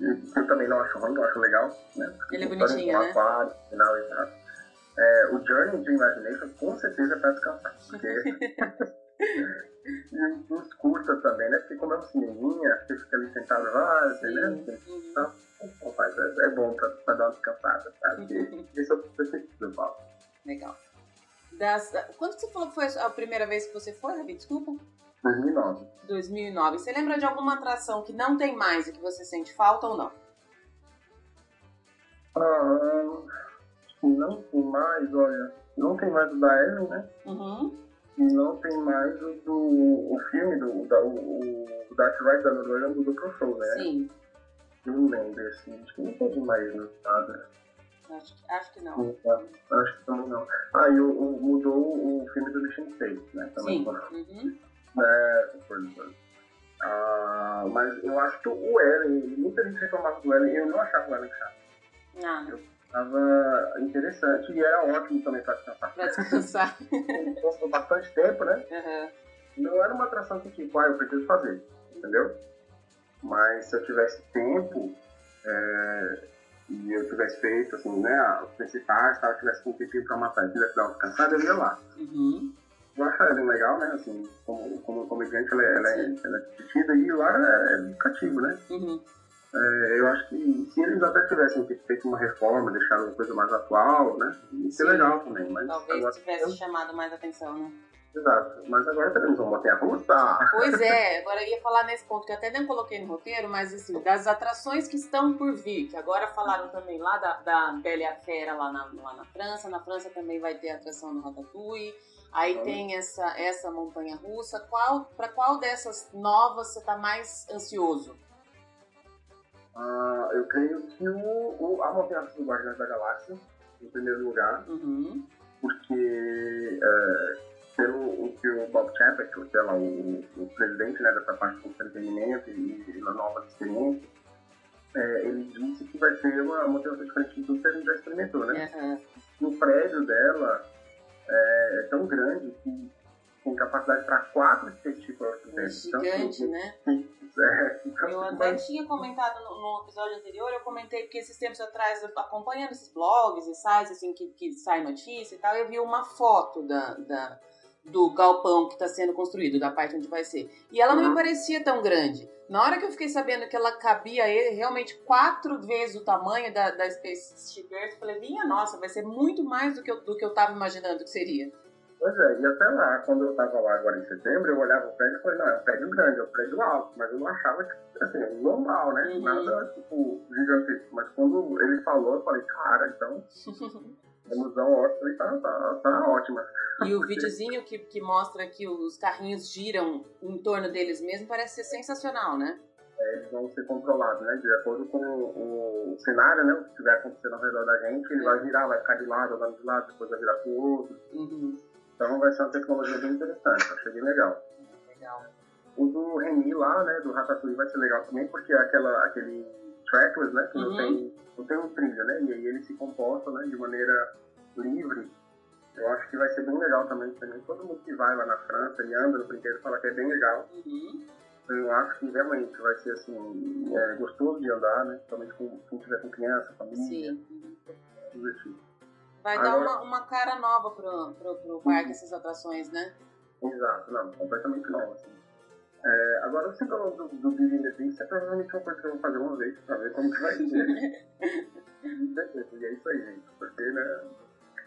Eu também não acho ruim, eu acho legal. Né? Ele é bonitinho, né? Aquário, final e tal. É, o Journey de Imagination com certeza é pra descansar. Porque. e os curtas também, né? Porque como é um cineminha, você fica ali sentado lá, né? Então, rapaz, é, é bom pra, pra dar uma descansada, sabe? Isso eu preciso, Paulo. Legal. Das, quando você falou que foi a primeira vez que você foi, Rabi? Desculpa. 2009. 2009. Você lembra de alguma atração que não tem mais e que você sente falta ou não? Ah, não tem mais, olha, não tem mais o da Ellen, né? Uhum. E não tem mais o do o filme do da, o, o Dark Ride da Noruega do Dr. Show, né? Sim. Eu não lembro, assim, acho que não tem mais nada. Acho que, acho que não. É, acho que também não. Ah, e o, o, mudou o filme do Mission Space, né? Também Sim. Uhum. É, por exemplo. Ah, mas eu acho que o Ellen, muita gente reclamava do Ellen, eu não achava o Ellen chato. Não. Eu Tava interessante e era ótimo também para descansar. Para descansar. Por bastante tempo, né? Uhum. Não era uma atração que, tipo, ah, eu preciso fazer, entendeu? Mas se eu tivesse tempo é, e eu tivesse feito, assim, né, os principais, se eu tivesse com um tempinho para matar e tivesse dar uma descansada, eu ia lá. Uhum. Eu acho ela bem legal, né? Assim, como, como comediante, ela, é, ela, é, ela é divertida e lá é, é educativo, né? Uhum. É, eu acho que se eles até tivessem feito uma reforma, deixado uma coisa mais atual, né? Ia ser legal também. Mas Talvez agora, tivesse chamado mais atenção, né? Exato, mas agora teremos uma montanha russa. Pois é, agora eu ia falar nesse ponto que eu até nem coloquei no roteiro, mas assim, das atrações que estão por vir, que agora falaram também lá da, da Bela e a Fera lá na, lá na França, na França também vai ter atração no Ratatouille, aí tem essa, essa montanha russa. Qual, para qual dessas novas você está mais ansioso? Uh, eu creio que o, o, a montanha do Guardiões da Galáxia, em primeiro lugar, uhum. porque é, pelo o que o Bob Chapek, que é lá, o, o presidente né, dessa parte do entretenimento e, e da nova experiência, é, ele disse que vai ser uma motivação diferente de tudo que a gente já experimentou, né? Uhum. O prédio dela é, é tão grande que tem capacidade para quatro skateboards. É gigante, então, né? É, eu até tinha comentado no, no, episódio anterior, eu comentei que esses tempos atrás, acompanhando esses blogs e sites assim, que, que sai notícia e tal, eu vi uma foto da, da, do galpão que está sendo construído, da parte onde vai ser. E ela não me uhum. parecia tão grande. Na hora que eu fiquei sabendo que ela cabia realmente quatro vezes o tamanho da, da Earth, eu falei, minha nossa, vai ser muito mais do que eu, do que eu tava imaginando que seria. Pois é, e até lá, quando eu tava lá agora em setembro, eu olhava o prédio e falei, não, é um prédio grande, é um prédio alto, mas eu não achava, tipo, assim, normal, né? Uhum. Nada, tipo, gigantesco. Mas quando ele falou, eu falei, cara, então... ilusão ótima tá, tá, tá ótima. E o videozinho que, que mostra que os carrinhos giram em torno deles mesmo parece ser sensacional, né? É, eles vão ser controlados, né? De acordo com o, o cenário, né? O que estiver acontecendo ao redor da gente, ele é. vai girar, vai ficar de lado, andando de lado, depois vai virar pro outro. Uhum. Então vai ser uma tecnologia bem interessante, achei bem legal. Legal. O do Remy lá, né, do Ratatouille vai ser legal também, porque é aquela, aquele trackless, né, que uhum. não, tem, não tem um trilho, né, e aí ele se comporta, né, de maneira livre. Eu acho que vai ser bem legal também, também. Todo mundo que vai lá na França e anda no brinquedo fala que é bem legal. Uhum. Eu acho que realmente vai ser assim, é, gostoso de andar, né, principalmente com quem tiver com criança, família. Sim. Divertido. Vai Agora, dar uma, uma cara nova pro, pro, pro parque, essas atrações, né? Exato, não, completamente nova, assim. É, agora, você falou do, do Disney Delícia, é provavelmente uma coisa que eu vou fazer uma vez pra ver como que vai ser. e é isso aí, gente, porque, né...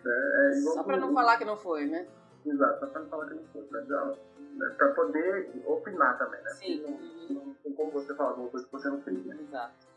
É, é só pra não falar que não foi, né? Exato, só pra não falar que não foi, pra, né, pra poder opinar também, né? Sim. Não, não tem como você falar alguma coisa que você não fez, né? Exato.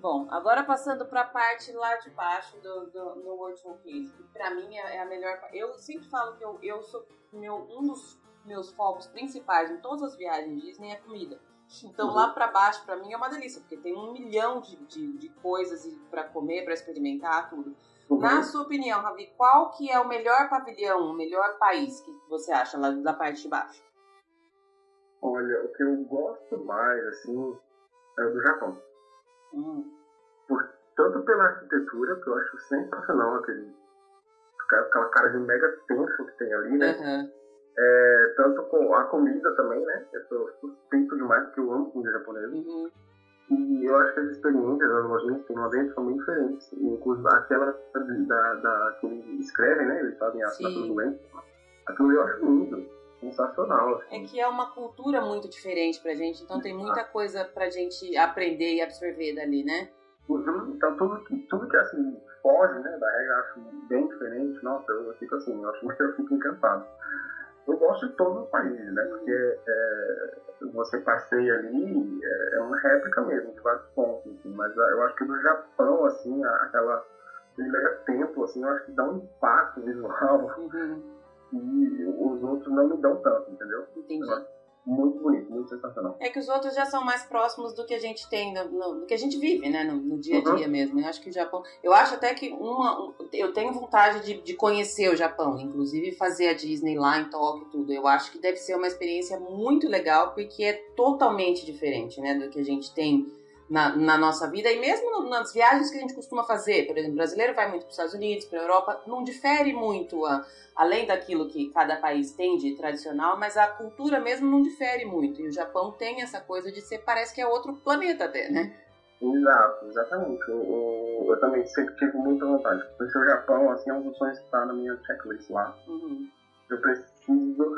Bom, agora passando para a parte lá de baixo do, do, do World Showcase, que para mim é, é a melhor. Eu sempre falo que eu, eu sou meu, um dos meus focos principais em todas as viagens Disney é comida. Então uhum. lá para baixo para mim é uma delícia, porque tem um milhão de, de, de coisas para comer, para experimentar, tudo. Uhum. Na sua opinião, Ravi, qual que é o melhor pavilhão, o melhor país que você acha lá da parte de baixo? Olha, o que eu gosto mais, assim, é o do Japão. Hum. Por, tanto pela arquitetura, que eu acho sensacional, aquele, aquela cara de mega tenso que tem ali, né? Uhum. É, tanto com a comida também, né? Eu sou suspeito demais porque eu amo comida japonesa. Uhum. E eu acho que as experiências, as lojinhas que tem lá dentro são bem diferentes. Inclusive aquela da, da, que eles escrevem, né? Eles fazem a assinatura doente. Aquilo eu acho lindo sensacional. Assim. É que é uma cultura muito diferente pra gente, então tem muita coisa pra gente aprender e absorver dali, né? Uhum, então tudo que, tudo que assim foge né, da regra eu acho bem diferente, nossa, eu fico assim, eu acho que eu fico encantado. Eu gosto de todos os países, né? Porque é, você passeia ali, é, é, uma réplica mesmo de vários pontos, assim, mas eu acho que no Japão, assim, aquela aquele mega templo, assim, eu acho que dá um impacto visual. Uhum e os outros não me dão tanto, entendeu? Entendi. Muito bonito, muito sensacional. É que os outros já são mais próximos do que a gente tem, no, no do que a gente vive, né? No, no dia a dia uhum. mesmo. Eu acho que o Japão. Eu acho até que uma. Eu tenho vontade de, de conhecer o Japão, inclusive fazer a Disney lá em Tóquio e tudo. Eu acho que deve ser uma experiência muito legal, porque é totalmente diferente, né? Do que a gente tem na, na, nossa vida e mesmo nas viagens que a gente costuma fazer, por exemplo, o brasileiro vai muito para os Estados Unidos, para a Europa, não difere muito, a, além daquilo que cada país tem de tradicional, mas a cultura mesmo não difere muito. E o Japão tem essa coisa de ser, parece que é outro planeta até, né? Exato, exatamente. Eu, eu, eu também sempre tive muita vontade. Conhecer o Japão, assim, é um dos sonhos que está na minha checklist lá. Uhum. Eu preciso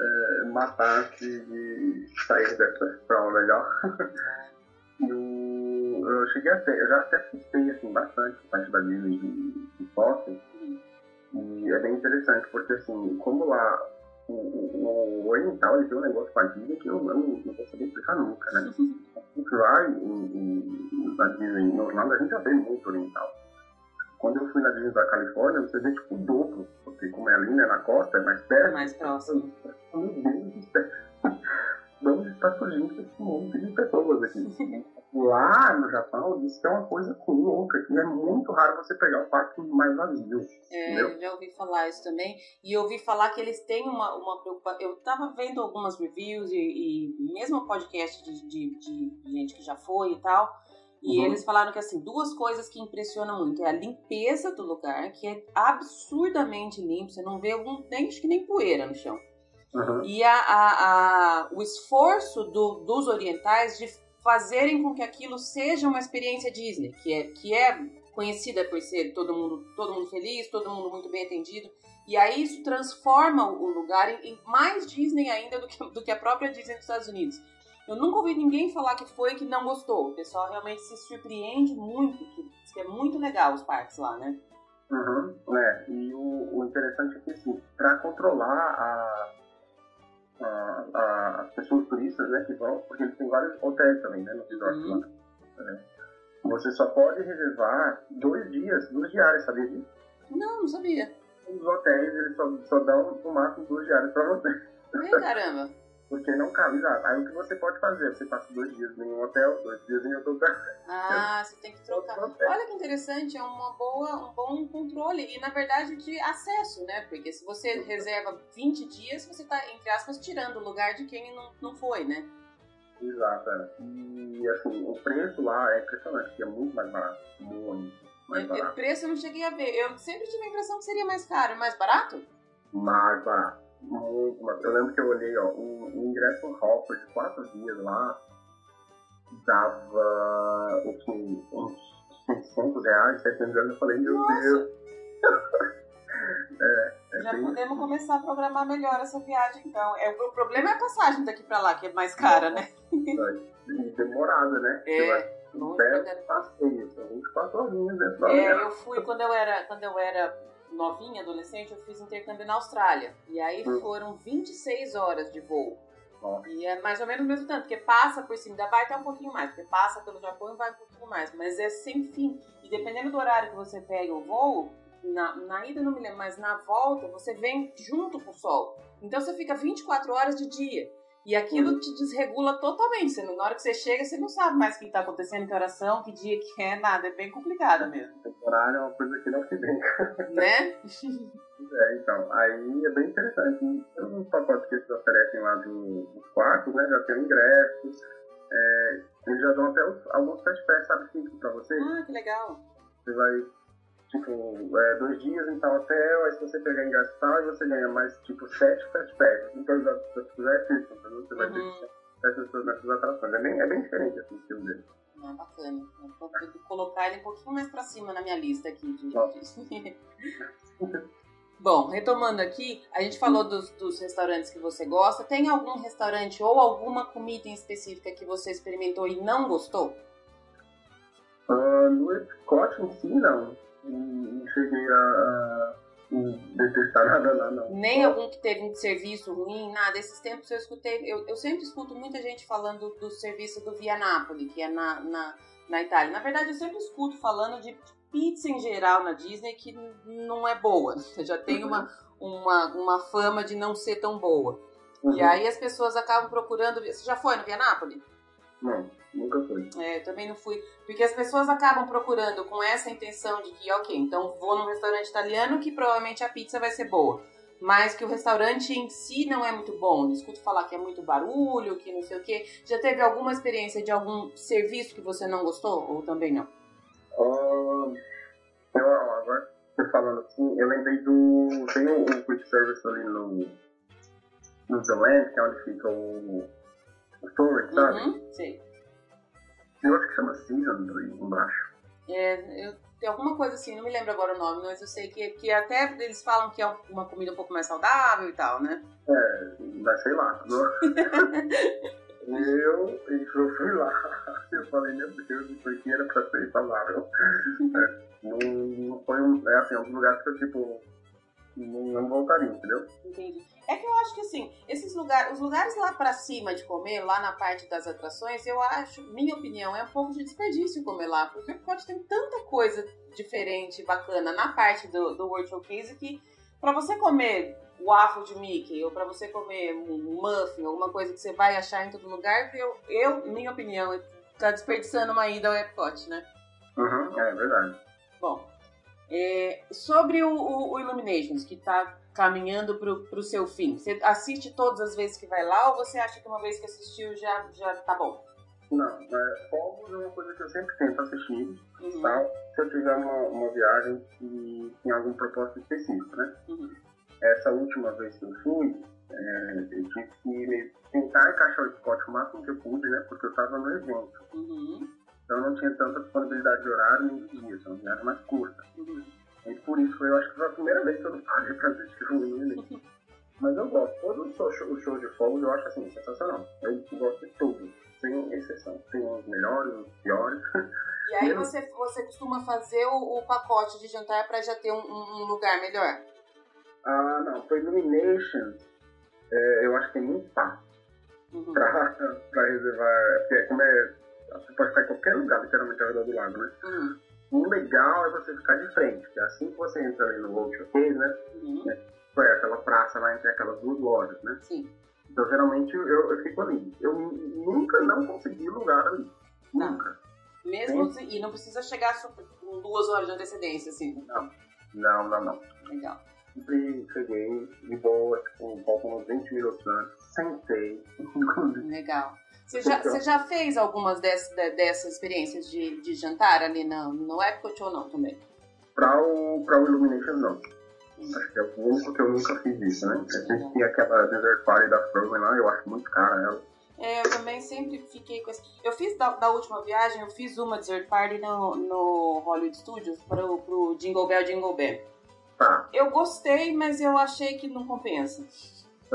é, matar antes de sair dessa expressão legal. Eu, eu cheguei até, eu já até assistei assim, bastante a parte da Disney de, de. E é bem interessante, porque assim, como lá o, o, o oriental ele tem um negócio com a Disney que eu não, não vou saber explicar nunca, né? Lá em, na Disney, em Orlando, a gente já vê muito oriental. Quando eu fui na Disney da Califórnia, você vê tipo o dobro, porque como é ali, né, na costa, é mais perto. Mais próximo. Meu Deus do céu vamos estar surgindo esse monte de pessoas aqui. Lá no Japão, isso é uma coisa louca, que é muito raro você pegar um parque mais vazio. É, eu já ouvi falar isso também. E eu ouvi falar que eles têm uma, uma preocupação. Eu estava vendo algumas reviews e, e mesmo podcast de, de, de, gente que já foi e tal. E uhum. eles falaram que, assim, duas coisas que impressionam muito. É a limpeza do lugar, que é absurdamente limpo. Você não vê um, nem, acho que nem poeira no chão. Uhum. E a, a, a, o esforço do, dos orientais de fazerem com que aquilo seja uma experiência Disney, que é, que é conhecida por ser todo mundo, todo mundo feliz, todo mundo muito bem atendido. E aí isso transforma o lugar em, em mais Disney ainda do que, do que a própria Disney dos Estados Unidos. Eu nunca ouvi ninguém falar que foi que não gostou. O pessoal realmente se surpreende muito, que, que é muito legal os parques lá, né? Uhum, é. E o, o interessante é que, assim, para controlar a, a, a, as pessoas turistas, né, que vão, porque eles têm vários hotéis também, né, no resort uhum. lá. Né? Você só pode reservar dois dias, duas diárias, sabia disso? Não, não sabia. Os hotéis, eles só, só dão no máximo duas diárias pra você. Ai, caramba. Porque não cabe, exato. Aí o que você pode fazer? Você passa dois dias em um hotel, dois dias em outro hotel. Ah, você tem que trocar. Olha que interessante, é uma boa, um bom controle e, na verdade, de acesso, né? Porque se você reserva 20 dias, você está, entre aspas, tirando o lugar de quem não, não foi, né? Exato, é. E, assim, o preço lá é impressionante, é muito mais barato. Muito mais barato. O preço eu não cheguei a ver. Eu sempre tive a impressão que seria mais caro. Mais barato? Mais barato muito, Eu lembro que eu olhei, ó, um, um ingresso Hopper de quatro dias lá dava o que? Uns 600 reais, 700 reais. Eu falei, meu Nossa. Deus. é, é Já bem... podemos começar a programar melhor essa viagem, então. É, o problema é a passagem daqui pra lá, que é mais cara, né? E demorada, né? É. Muito passeio, são 24 horinhas dentro É, eu fui quando eu era, quando eu era novinha, adolescente, eu fiz intercâmbio na Austrália. E aí hum. foram 26 horas de voo. Nossa. E é mais ou menos o mesmo tanto, porque passa por cima, ainda vai até um pouquinho mais, porque passa pelo Japão e vai um pouquinho mais, mas é sem fim. E dependendo do horário que você pega o voo, na, na ida não me lembro, mas na volta você vem junto com o sol. Então você fica 24 horas de dia. E aquilo te desregula totalmente. Você, na hora que você chega, você não sabe mais o que está acontecendo, que oração, que dia que é, nada. É bem complicado mesmo. O horário é uma coisa que não se brinca. Né? é, então. Aí é bem interessante. Todos os pacotes que eles oferecem lá do, dos quartos, né? Já tem ingressos. É, eles já dão até os, alguns fast pass, sabe, fixos pra você. Ah, que legal. Você vai tipo, é, dois dias em tal hotel, aí se você pegar ingresso tal, aí você ganha mais, tipo, sete passes. Então, já, já é fixo, você vai uhum. ter essas, nessas atrações. É bem, é bem diferente, assim, o estilo dele. Ah, bacana. Eu vou colocar ele um pouquinho mais pra cima na minha lista aqui de... Bom, retomando aqui, a gente falou dos, dos, restaurantes que você gosta. Tem algum restaurante ou alguma comida em específica que você experimentou e não gostou? Uh, no Epcot em si, não não cheguei a, detestar nada lá, não. Nem algum que teve um serviço ruim, nada. Esses tempos eu escutei, eu, eu sempre escuto muita gente falando do serviço do Via Napoli, que é na, na, na Itália. Na verdade, eu sempre escuto falando de pizza em geral na Disney que não é boa. Já tem uma, uma, uma fama de não ser tão boa. Uhum. E aí as pessoas acabam procurando. Você já foi no Via Napoli? Não, nunca fui. É, também não fui. Porque as pessoas acabam procurando com essa intenção de que, ok, então vou num restaurante italiano que provavelmente a pizza vai ser boa. Mas que o restaurante em si não é muito bom. Eu escuto falar que é muito barulho, que não sei o quê. Já teve alguma experiência de algum serviço que você não gostou? Ou também não? Uh, eu, agora você falando assim, eu lembrei do. Tem o, o quick service ali no. No The Land, que é onde fica o Story, sabe? Uhum, sim. Eu acho que chama Season embaixo. É, eu, tem alguma coisa assim, não me lembro agora o nome, mas eu sei que, que até eles falam que é uma comida um pouco mais saudável e tal, né? É, mas sei lá. eu, eu fui lá, eu falei, meu Deus, aqui era pra ser saudável. É, não, não foi um, é assim, um dos lugares que eu, tipo, não, não voltaria, entendeu? Entendi. É que eu acho que assim, esses lugares, os lugares lá para cima de comer, lá na parte das atrações, eu acho, minha opinião, é um pouco de desperdício comer lá, porque pode ter tanta coisa diferente, bacana na parte do, do World Showcase que para você comer waffle de Mickey ou para você comer um muffin, alguma coisa que você vai achar em todo lugar, eu, eu minha opinião, tá desperdiçando uma ida ao Epcot, né? Uhum, é verdade. Bom, é, sobre o, o, o Illuminations, que tá caminhando para o seu fim? Você assiste todas as vezes que vai lá ou você acha que uma vez que assistiu já, já tá bom? Não, é, fogos é uma coisa que eu sempre tento assistir, uhum. tá? se eu tiver uma, uma viagem que tem algum propósito específico, né? Uhum. Essa última vez que eu fui, é, eu tive que tentar encaixar o Scott o máximo que eu pude, né? Porque eu estava no evento. Uhum. Então não tinha tanta disponibilidade de horário nem de dia, são viagens mais curtas. Uhum. E por isso foi, eu acho que foi a primeira vez que eu não paguei pra assistir o Illumination. Mas eu gosto. Todos os shows show de fogos eu acho assim, sensacional. Eu gosto de tudo, sem exceção. Tem uns melhores, uns piores. E aí você, você costuma fazer o, o pacote de jantar para já ter um, um, lugar melhor? Ah, não. Para Illumination, é, eu acho que tem muito espaço uhum. para reservar. Porque como é. Você pode ficar em qualquer lugar, literalmente ao redor do lago, né? Uhum. O legal é você ficar de frente, porque assim que você entra ali no World Showcase, né? Uhum. É, foi aquela praça lá entre aquelas duas lojas, né? Sim. Então geralmente eu, eu fico ali. Eu nunca não consegui lugar ali. Tá. Nunca. Mesmo Sim. e não precisa chegar com duas horas de antecedência, assim. Não, não, não, não. Legal. Sempre cheguei de boa, tipo, faltam uns 20 minutos antes, sentei, Legal. Você já, você já fez algumas dessas, dessas experiências de, de jantar ali no, no Epcot ou não também? Para o, pra o Illumination, não. Hum. Acho que é o único que eu nunca fiz isso, né? A gente tinha aquela Desert Party da Frozen lá, eu acho muito cara ela. É, eu também sempre fiquei com esse. Eu fiz da, da, última viagem, eu fiz uma Desert Party no, no Hollywood Studios pro, pro Jingle Bell Jingle Bell. Tá. Eu gostei, mas eu achei que não compensa.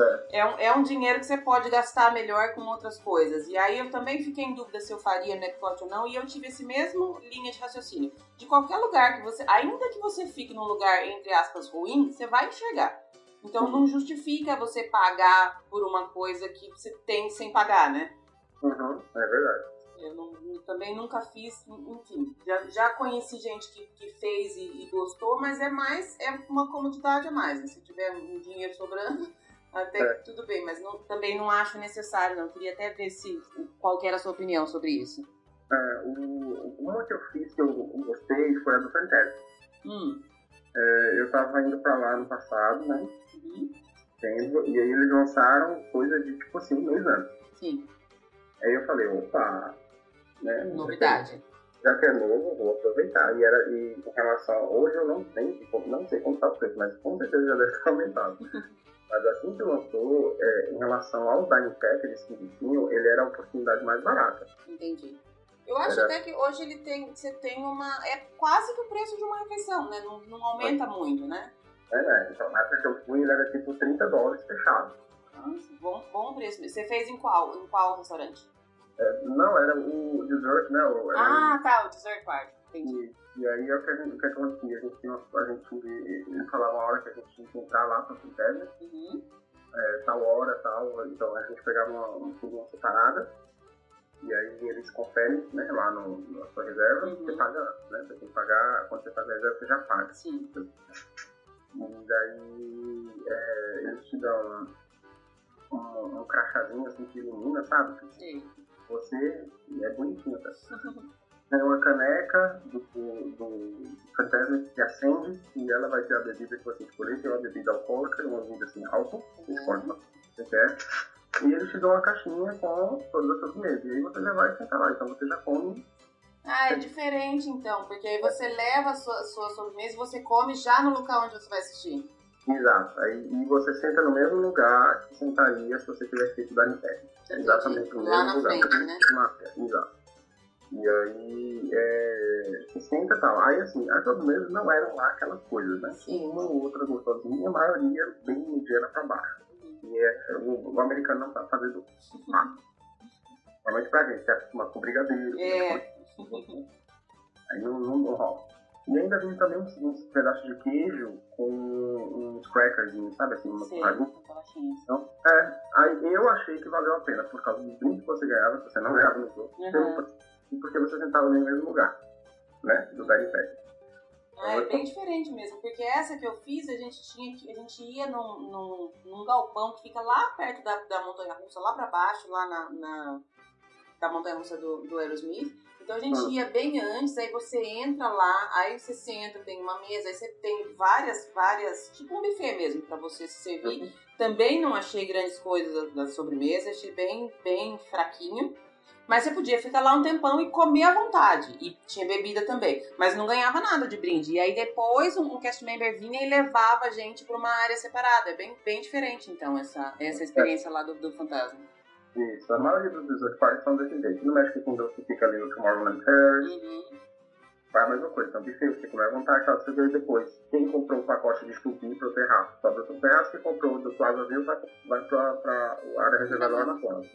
É. É, um, é um dinheiro que você pode gastar melhor com outras coisas. E aí eu também fiquei em dúvida se eu faria no Epcot ou não, e eu tive esse mesmo linha de raciocínio. De qualquer lugar que você, ainda que você fique num lugar, entre aspas, ruim, você vai enxergar. Então não justifica você pagar por uma coisa que você tem sem pagar, né? Uhum, é verdade. Eu, não, eu também nunca fiz, enfim, já, já conheci gente que, que fez e, e, gostou, mas é mais, é uma comodidade a mais, né? Se tiver um dinheiro sobrando, até é. tudo bem, mas não, também não acho necessário, não. Queria até ver se, qual era a sua opinião sobre isso. É, o, uma que eu fiz que eu gostei foi a do Fantastic. Hum. É, eu tava indo pra lá no passado, né? Uhum. E aí eles lançaram coisa de tipo assim, dois anos. Sim. Aí eu falei, opa, né? Novidade. Já que é novo, vou aproveitar. E, era, e em relação. Hoje eu não sei, não sei como tá o preço, mas com certeza já deve ter aumentado. mas assim que lançou, é, em relação dining packages que tinham, ele era a oportunidade mais barata. Entendi. Eu acho até que hoje ele tem, você tem uma. É quase que o preço de uma refeição, né? Não, não aumenta muito, né? É, né? Então na época que eu fui, ele era tipo 30 dólares fechado. Nossa, bom, bom preço. Você fez em qual? Em qual restaurante? É, não, era o dessert, né? O, ah, tá, o dessert party. Entendi. E, e aí é o que a gente, o que acontecia? A gente, a gente ele falava uma hora que a gente tinha que entrar lá para o critério, uhum. é, tal hora, tal. Então a gente pegava uma, uma separada e aí eles conferem né, lá no, na sua reserva, uhum. você paga, né? Você tem que pagar, quando você faz a reserva, você já paga. Sim. E daí é, eles te dão um, um, um crachazinho assim que ilumina, sabe? Sim. Você é bonitinho, tá? Tem uma caneca do, do, fantasma que acende e ela vai ter a bebida que você escolher, que é uma bebida alcoólica, uma bebida assim, álcool, você escolhe o que você quer. E eles te dão uma caixinha com todas as sobremesas. E aí você já vai sentar lá. Então você já come. Ah, é diferente então, porque aí você leva a sua, sua sobremesa e você come já no local onde você vai assistir. Exato. Aí, e você senta no mesmo lugar que sentaria se você tivesse feito da pé. Exatamente no mesmo lugar. Frente, né? Exato. E aí, é, senta e tal. Aí, assim, as sobremesas não eram lá aquelas coisas, né? Sim. Uma ou outra gostosinha, a maioria bem mediana pra baixo. E é, o, o americano não sabe fazer doce. Tá? Normalmente pra gente, é acostuma com brigadeiro. É. Aí não, não, não rola. E ainda vem também uns, uns, pedaços de queijo com uns crackerzinhos, sabe assim, uma farinha. Então, é, aí eu achei que valeu a pena, por causa dos brindes que você ganhava, que você não ganhava no jogo, uhum. e porque você sentava no mesmo lugar, né, do dining pad. Ah, é bem diferente mesmo, porque essa que eu fiz, a gente tinha que, a gente ia num, num, num galpão que fica lá perto da, da montanha russa, lá pra baixo, lá na, na da montanha russa do, do Aerosmith. Então a gente ah. ia bem antes, aí você entra lá, aí você senta, tem uma mesa, aí você tem várias, várias, tipo um buffet mesmo, para você se servir. Uhum. Também não achei grandes coisas da, da sobremesa, achei bem, bem fraquinho. Mas você podia ficar lá um tempão e comer à vontade. E tinha bebida também. Mas não ganhava nada de brinde. E aí depois um, um cast member vinha e levava a gente para uma área separada. É bem, bem diferente, então, essa, essa experiência lá do, do Fantasma. Isso, a maioria dos parks são desse jeito. No Magic Kingdom você fica ali no Tomorrowland Terrace. Uhum. Faz a mesma coisa, então buffet, você come à vontade, só você vê depois. Quem comprou o pacote de estupim para o terraço? Sobra o terraço que comprou do Plaza View vai, vai para a área reservada lá na Plaza.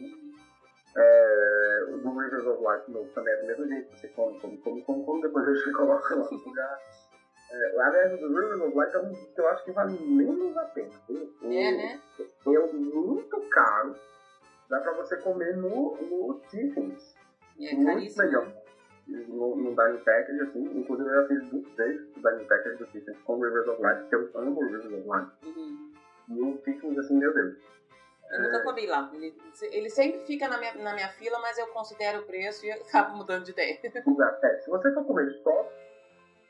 É, o do Rivers of Life novo também é do mesmo jeito, você come, come, come, come, come depois você coloca lá no lugar. É, o Rivers of Life é um que eu acho que vale menos a pena. É, né? É muito caro, dá para você comer no, no Tiffins. É muito. Né? no, no Dining Package, assim, inclusive eu já fiz duas vezes o Dining Package do Tiffins com Rivers of Life, porque eu amo Rivers of Life. Uhum. E o Tiffins, assim, meu Deus. Eu nunca comi lá. Ele, ele sempre fica na minha, na minha fila, mas eu considero o preço e acabo mudando de ideia. Exato. É, se você for comer só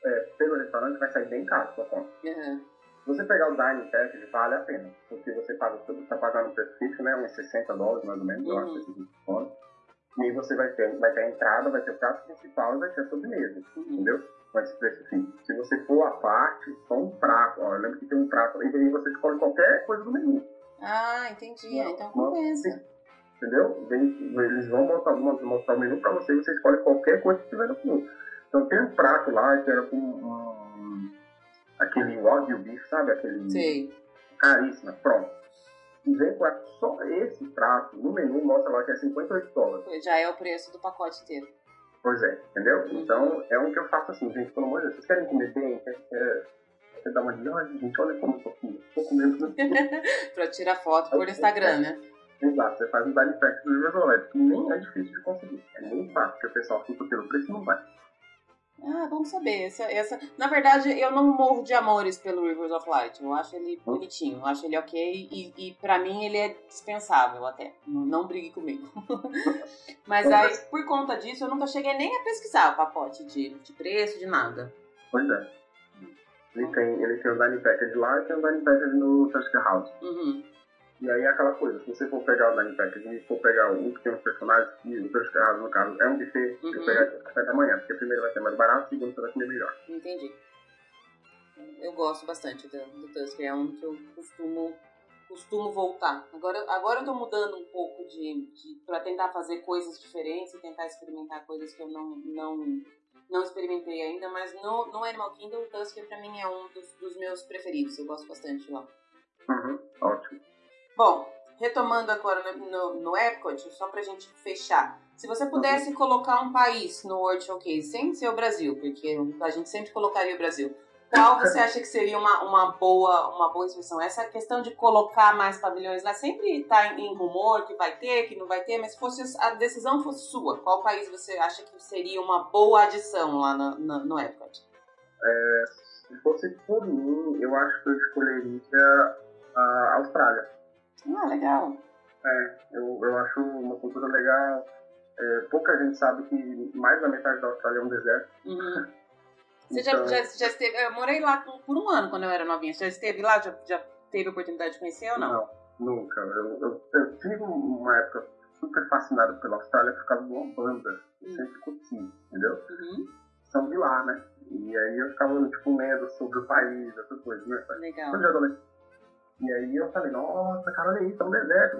é, pelo restaurante, vai sair bem caro sua conta. Uhum. Você pegar o Dining Package, vale a pena. Porque você paga, está pagando o preço fixo, né? Uns 60 dólares, mais ou menos, uhum. eu acho, esses descontos. E você vai ter, vai ter a entrada, vai ter o prato principal e vai ter a sobremesa, uhum. entendeu? Com esse preço fim. Se você for à parte, só um prato, ó, eu lembro que tem um prato, e aí você escolhe qualquer coisa do menu. Ah, entendi. Não, então compensa. Entendeu? Eles vão mostrar, mostrar o menu pra você e você escolhe qualquer coisa que tiver no menu. Então tem um prato lá que era com um, aquele ódio bife, sabe? Aquele. Sim. Caríssimo, pronto e vem com só esse prato no menu, mostra lá que é 58 dólares. Já é o preço do pacote inteiro. Pois é, entendeu? Uhum. Então é um que eu faço assim, gente, pelo amor de Deus, vocês querem comer bem? Quer, quer, quer dar uma de, olha, gente, olha como eu tô aqui, tô comendo. pra tirar foto por Instagram, né? Exato, você faz um dining pack do River que nem é difícil de conseguir. É muito fácil, porque o pessoal fica pelo preço e não vai. Ah, vamos saber. Essa, essa... Na verdade, eu não morro de amores pelo Rivers of Light. Eu acho ele hum? bonitinho, eu acho ele ok e, e para mim ele é dispensável até. Não brigue comigo. Mas aí, por conta disso, eu nunca cheguei nem a pesquisar o pacote de, de preço, de nada. Pois é. Ele tem, ele tem o Dining Package lá e tem o Dining Package no Tusca House. Uhum. E aí é aquela coisa, se você for pegar o Nine Pack e for pegar um que tem uns personagens, e os dois carros, no caso, é um buffet, uhum. eu pegar café da manhã, porque primeiro vai ser mais barato, segundo você vai comer melhor. Entendi. Eu gosto bastante do, do Tusk, é um que eu costumo, costumo voltar. Agora, agora eu tô mudando um pouco de, de para tentar fazer coisas diferentes e tentar experimentar coisas que eu não, não, não experimentei ainda, mas no, no Animal Kingdom o Tusk pra mim é um dos, dos meus preferidos, eu gosto bastante lá. Uhum, ótimo. Bom, retomando agora no, no, no Epcot, só pra gente fechar. Se você pudesse uhum. colocar um país no World Showcase, sem ser o Brasil, porque a gente sempre colocaria o Brasil, qual você acha que seria uma, uma, boa, uma boa inscrição? Essa questão de colocar mais pavilhões lá sempre está em, em, rumor que vai ter, que não vai ter, mas se fosse a decisão fosse sua, qual país você acha que seria uma boa adição lá no, no, no Epcot? É, se fosse por mim, eu acho que eu escolheria a Austrália. Ah, legal. É, eu, eu acho uma cultura legal. É, pouca gente sabe que mais da metade da Austrália é um deserto. Uhum. Você então... já, já, já esteve. Eu morei lá por um ano quando eu era novinha. Você já esteve lá? Já, já teve a oportunidade de conhecer ou não? Não, nunca. Eu, eu, eu tive uma época super fascinado pela Austrália por causa de uma banda. Eu uhum. sempre curti, entendeu? Uhum. São de lá, né? E aí eu ficava, tipo, lendo sobre o país, essas coisas, né? Legal. Quando eu era adolescente e aí eu falei, nossa, cara, olha isso, é um deserto,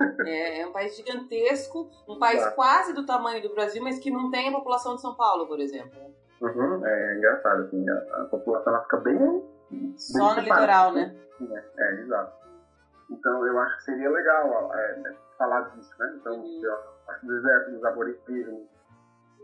É, é um país gigantesco, um país quase do tamanho do Brasil, mas que não tem a população de São Paulo, por exemplo. Uhum, é engraçado, assim, a, a população ela fica bem. Só no litoral, né? É, é, exato. Então eu acho que seria legal é, falar disso, né? Então, uhum. eu acho do deserto, dos aborígenes,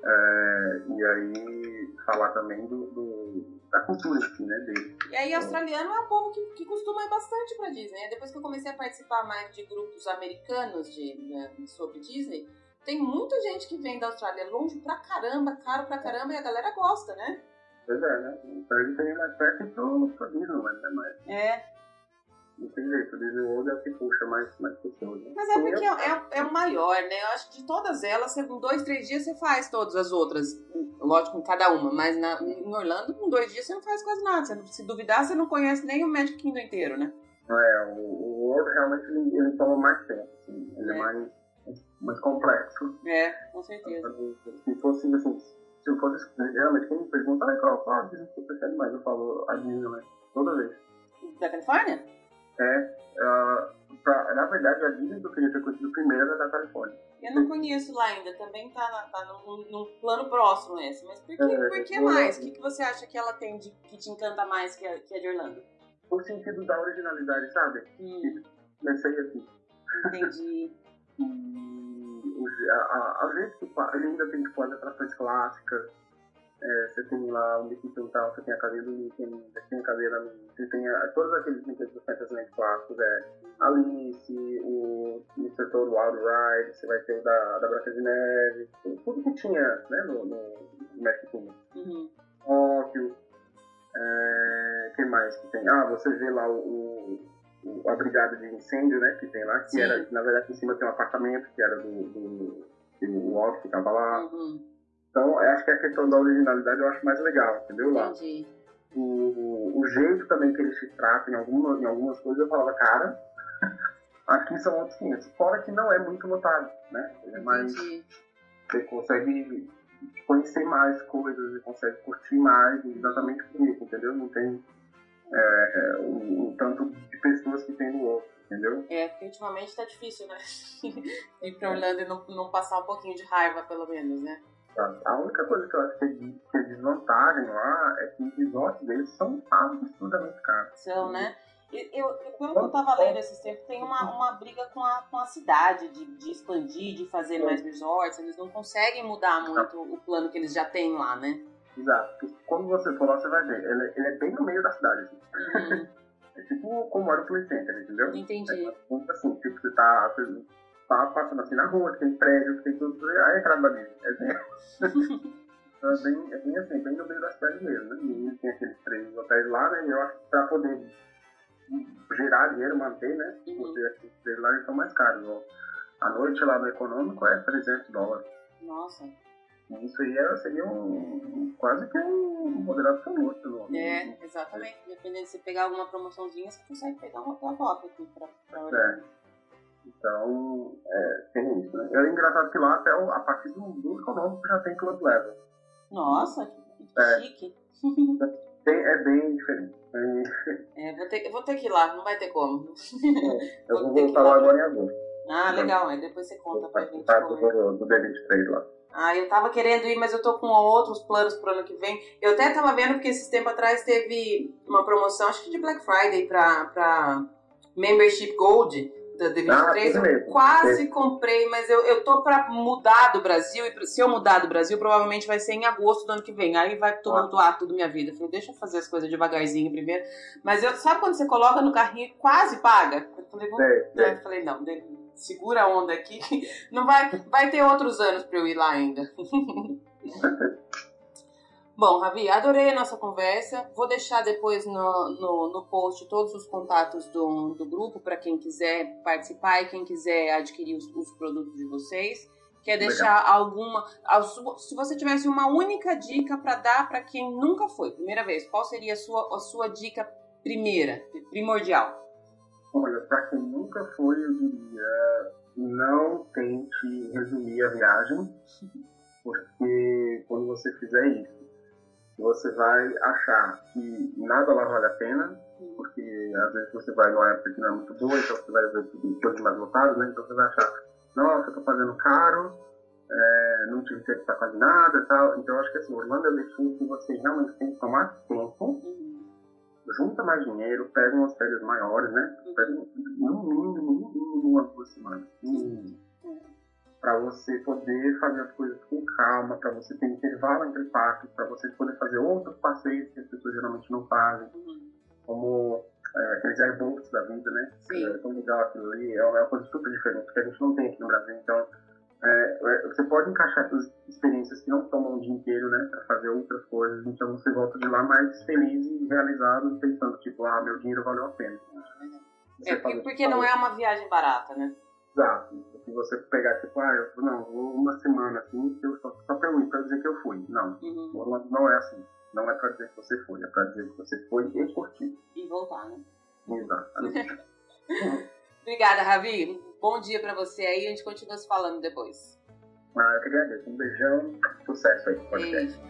é, e aí falar também do, do, da cultura assim, né, dele. E aí australiano é um povo que, que costuma ir bastante pra Disney. Depois que eu comecei a participar mais de grupos americanos de, né, sobre Disney, tem muita gente que vem da Austrália longe pra caramba, caro pra caramba, e a galera gosta, né? Pois é, né? Então ele tem mais perto pro, pro Disney, né? Mas... É. Não tem jeito, o Disney World é o que puxa mais, mais pessoas. Né? Mas é porque é, é, é, o maior, né? Eu acho que de todas elas, em dois, três dias você faz todas as outras. Lógico, em cada uma. Mas na, em Orlando, com dois dias você não faz quase nada. Você, se duvidar, você não conhece nem o Magic Kingdom inteiro, né? É, o, o World realmente ele, ele toma mais tempo. Assim. Ele é, é mais, mais complexo. É, com certeza. Se fosse assim, se eu fosse realmente quem me pergunta, ah, qual, qual a Disney que você prefere mais? Eu falo a Disney, né? Toda vez. Da Califórnia? É, uh, pra, na verdade, a Disney que eu queria ter conhecido primeiro era da Califórnia. Eu não conheço lá ainda, também tá, na, tá no, no, plano próximo esse. Mas por que, é, por que mais? O que, que você acha que ela tem de, que te encanta mais que a, que a de Orlando? O sentido da originalidade, sabe? Hum. Comecei assim. Entendi. a, a, a gente que ele ainda tem tipo, as atrações clássicas. É, você tem lá o Mickey Quintal, você tem a cadeira do Mickey, você tem a cadeira você tem a, todos aqueles brinquedos do Fantasyland clássicos, é Alice, o Mr. Toad Wild Ride, você vai ter o da, da Branca de Neve, tudo que tinha né, no, no, no México. Uhum. Tóquio, é, que mais que tem? Ah, você vê lá o, o, a brigada de incêndio, né, que tem lá, que Sim. era, na verdade, em cima tem um apartamento, que era do, do, do Walt que tava lá. Uhum. Então, acho que a questão da originalidade eu acho mais legal, entendeu? Lá. Entendi. O, o jeito também que eles se tratam em, alguma, em algumas coisas, eu falava, cara, aqui são outros 500. Fora que não é muito notado, né? É mais, você consegue conhecer mais coisas e consegue curtir mais exatamente por isso, entendeu? Não tem é, o, o, tanto de pessoas que tem no outro, entendeu? É, porque ultimamente tá difícil, né? Ir pra Orlando e não, não passar um pouquinho de raiva, pelo menos, né? A única coisa que eu acho que é, desvantagem lá é que os resorts deles são absurdamente caros. São, né? Eu, eu, pelo que eu tava lendo esses tempos, tem uma, uma briga com a, com a cidade de, de expandir, de fazer mais resorts. Eles não conseguem mudar muito o plano que eles já têm lá, né? Exato. Porque quando você for lá, você vai ver. Ele, ele é bem no meio da cidade. Assim. Uhum. é tipo como era o Play Center, entendeu? Entendi. É, assim, tipo, você tá passando assim na rua, tem prédios, tem tudo, aí a entrada da Disney. É bem, então é bem, é bem assim, bem no meio da cidade mesmo, né? E tem aqueles três hotéis lá, né? E eu acho que pra poder gerar dinheiro, manter, né? Porque aqueles três lá estão mais caros. Ó. A noite lá no econômico é 300 dólares. Nossa. Isso aí é, seria um, quase que um moderado para luxo. É, exatamente. Dependendo de você pegar alguma promoçãozinha, você consegue pegar um hotel top aqui para É. Então, é, tem isso, né? É engraçado que lá até a partir do, do econômico já tem club level. Nossa, que é. chique. Tem, é bem diferente. É, vou ter, vou ter que ir lá, não vai ter como. É, eu vou, vou voltar lá agora em agosto. Ah, legal, aí depois você conta pra gente. Do, do D23 lá. Ah, eu tava querendo ir, mas eu tô com outros planos pro ano que vem. Eu até tava vendo porque esses tempos atrás teve uma promoção, acho que de Black Friday pra, pra Membership Gold da D23. Ah, eu quase comprei, mas eu, eu tô pra mudar do Brasil. E se eu mudar do Brasil, provavelmente vai ser em agosto do ano que vem. Aí vai tumultuar ah. tudo minha vida. Eu falei, deixa eu fazer as coisas devagarzinho primeiro. Mas eu, sabe quando você coloca no carrinho e quase paga? Eu falei, vou, é, é. Eu falei não, segura a onda aqui. Não vai, vai ter outros anos pra eu ir lá ainda. Bom, Ravi, adorei a nossa conversa. Vou deixar depois no, no, no post todos os contatos do, do grupo para quem quiser participar e quem quiser adquirir os, os produtos de vocês. Quer deixar Legal. alguma. Se você tivesse uma única dica para dar para quem nunca foi, primeira vez, qual seria a sua, a sua dica primeira, primordial? Olha, para quem nunca foi, eu diria: não tente resumir a viagem, porque quando você fizer isso, você vai achar que nada lá vale a pena, porque às vezes você vai numa época que não é muito boa, então você vai ver tudo, tudo mais lotado, né? Então você vai achar, nossa, eu tô fazendo caro, é, não tive tempo pra quase nada e tal. Então eu acho que assim, Orlando é um destino que você realmente tem que tomar tempo, junta mais dinheiro, pega umas férias maiores, né? Pega no mínimo, no mínimo, umas duas semanas. Mínimo para você poder fazer as coisas com calma, para você ter intervalo entre parques, para você poder fazer outros passeios que as pessoas geralmente não fazem, uhum. como é, aqueles airboats da vida, né? Sim. É tão legal aquilo ali, é uma coisa super diferente, que a gente não tem aqui no Brasil. Então, é, é você pode encaixar essas experiências que não tomam o dia inteiro, né, para fazer outras coisas. Então, você volta de lá mais feliz e realizado, pensando, tipo, ah, meu dinheiro valeu a pena. é, porque, porque não é uma viagem barata, né? Exato. Se você pegar, tipo, ah, eu não, vou uma semana assim, eu só, só pra mim, pra dizer que eu fui. Não. Uhum. Não é assim. Não é pra dizer que você foi, é pra dizer que você foi e curtiu. E voltar, né? Exato. Obrigada, Ravi. Bom dia pra você aí, a gente continua se falando depois. Ah, eu que agradeço. Um beijão, sucesso aí. Beijo.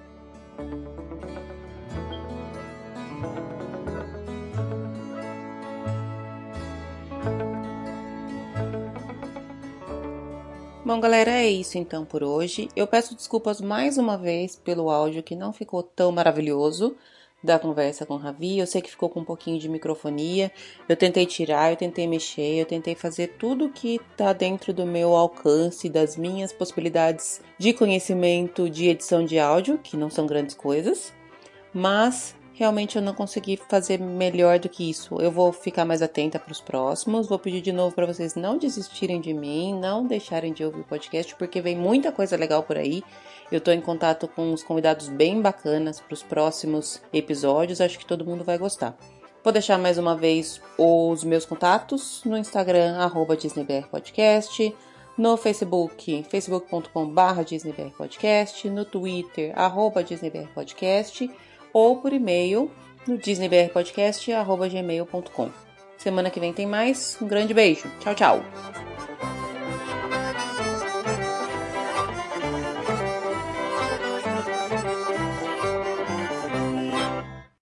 Bom, galera, é isso então por hoje. Eu peço desculpas mais uma vez pelo áudio que não ficou tão maravilhoso da conversa com o Ravi. Eu sei que ficou com um pouquinho de microfonia. Eu tentei tirar, eu tentei mexer, eu tentei fazer tudo que tá dentro do meu alcance, das minhas possibilidades de conhecimento de edição de áudio, que não são grandes coisas. Mas realmente eu não consegui fazer melhor do que isso. Eu vou ficar mais atenta para os próximos. Vou pedir de novo para vocês não desistirem de mim, não deixarem de ouvir o podcast, porque vem muita coisa legal por aí. Eu estou em contato com uns convidados bem bacanas para os próximos episódios. Acho que todo mundo vai gostar. Vou deixar mais uma vez os meus contatos no Instagram, arroba DisneyBRPodcast, no Facebook, facebook.com.br DisneyBRPodcast, no Twitter, arroba DisneyBRPodcast ou por e-mail no disneybrpodcast.gmail.com. Semana que vem tem mais. Um grande beijo. Tchau, tchau.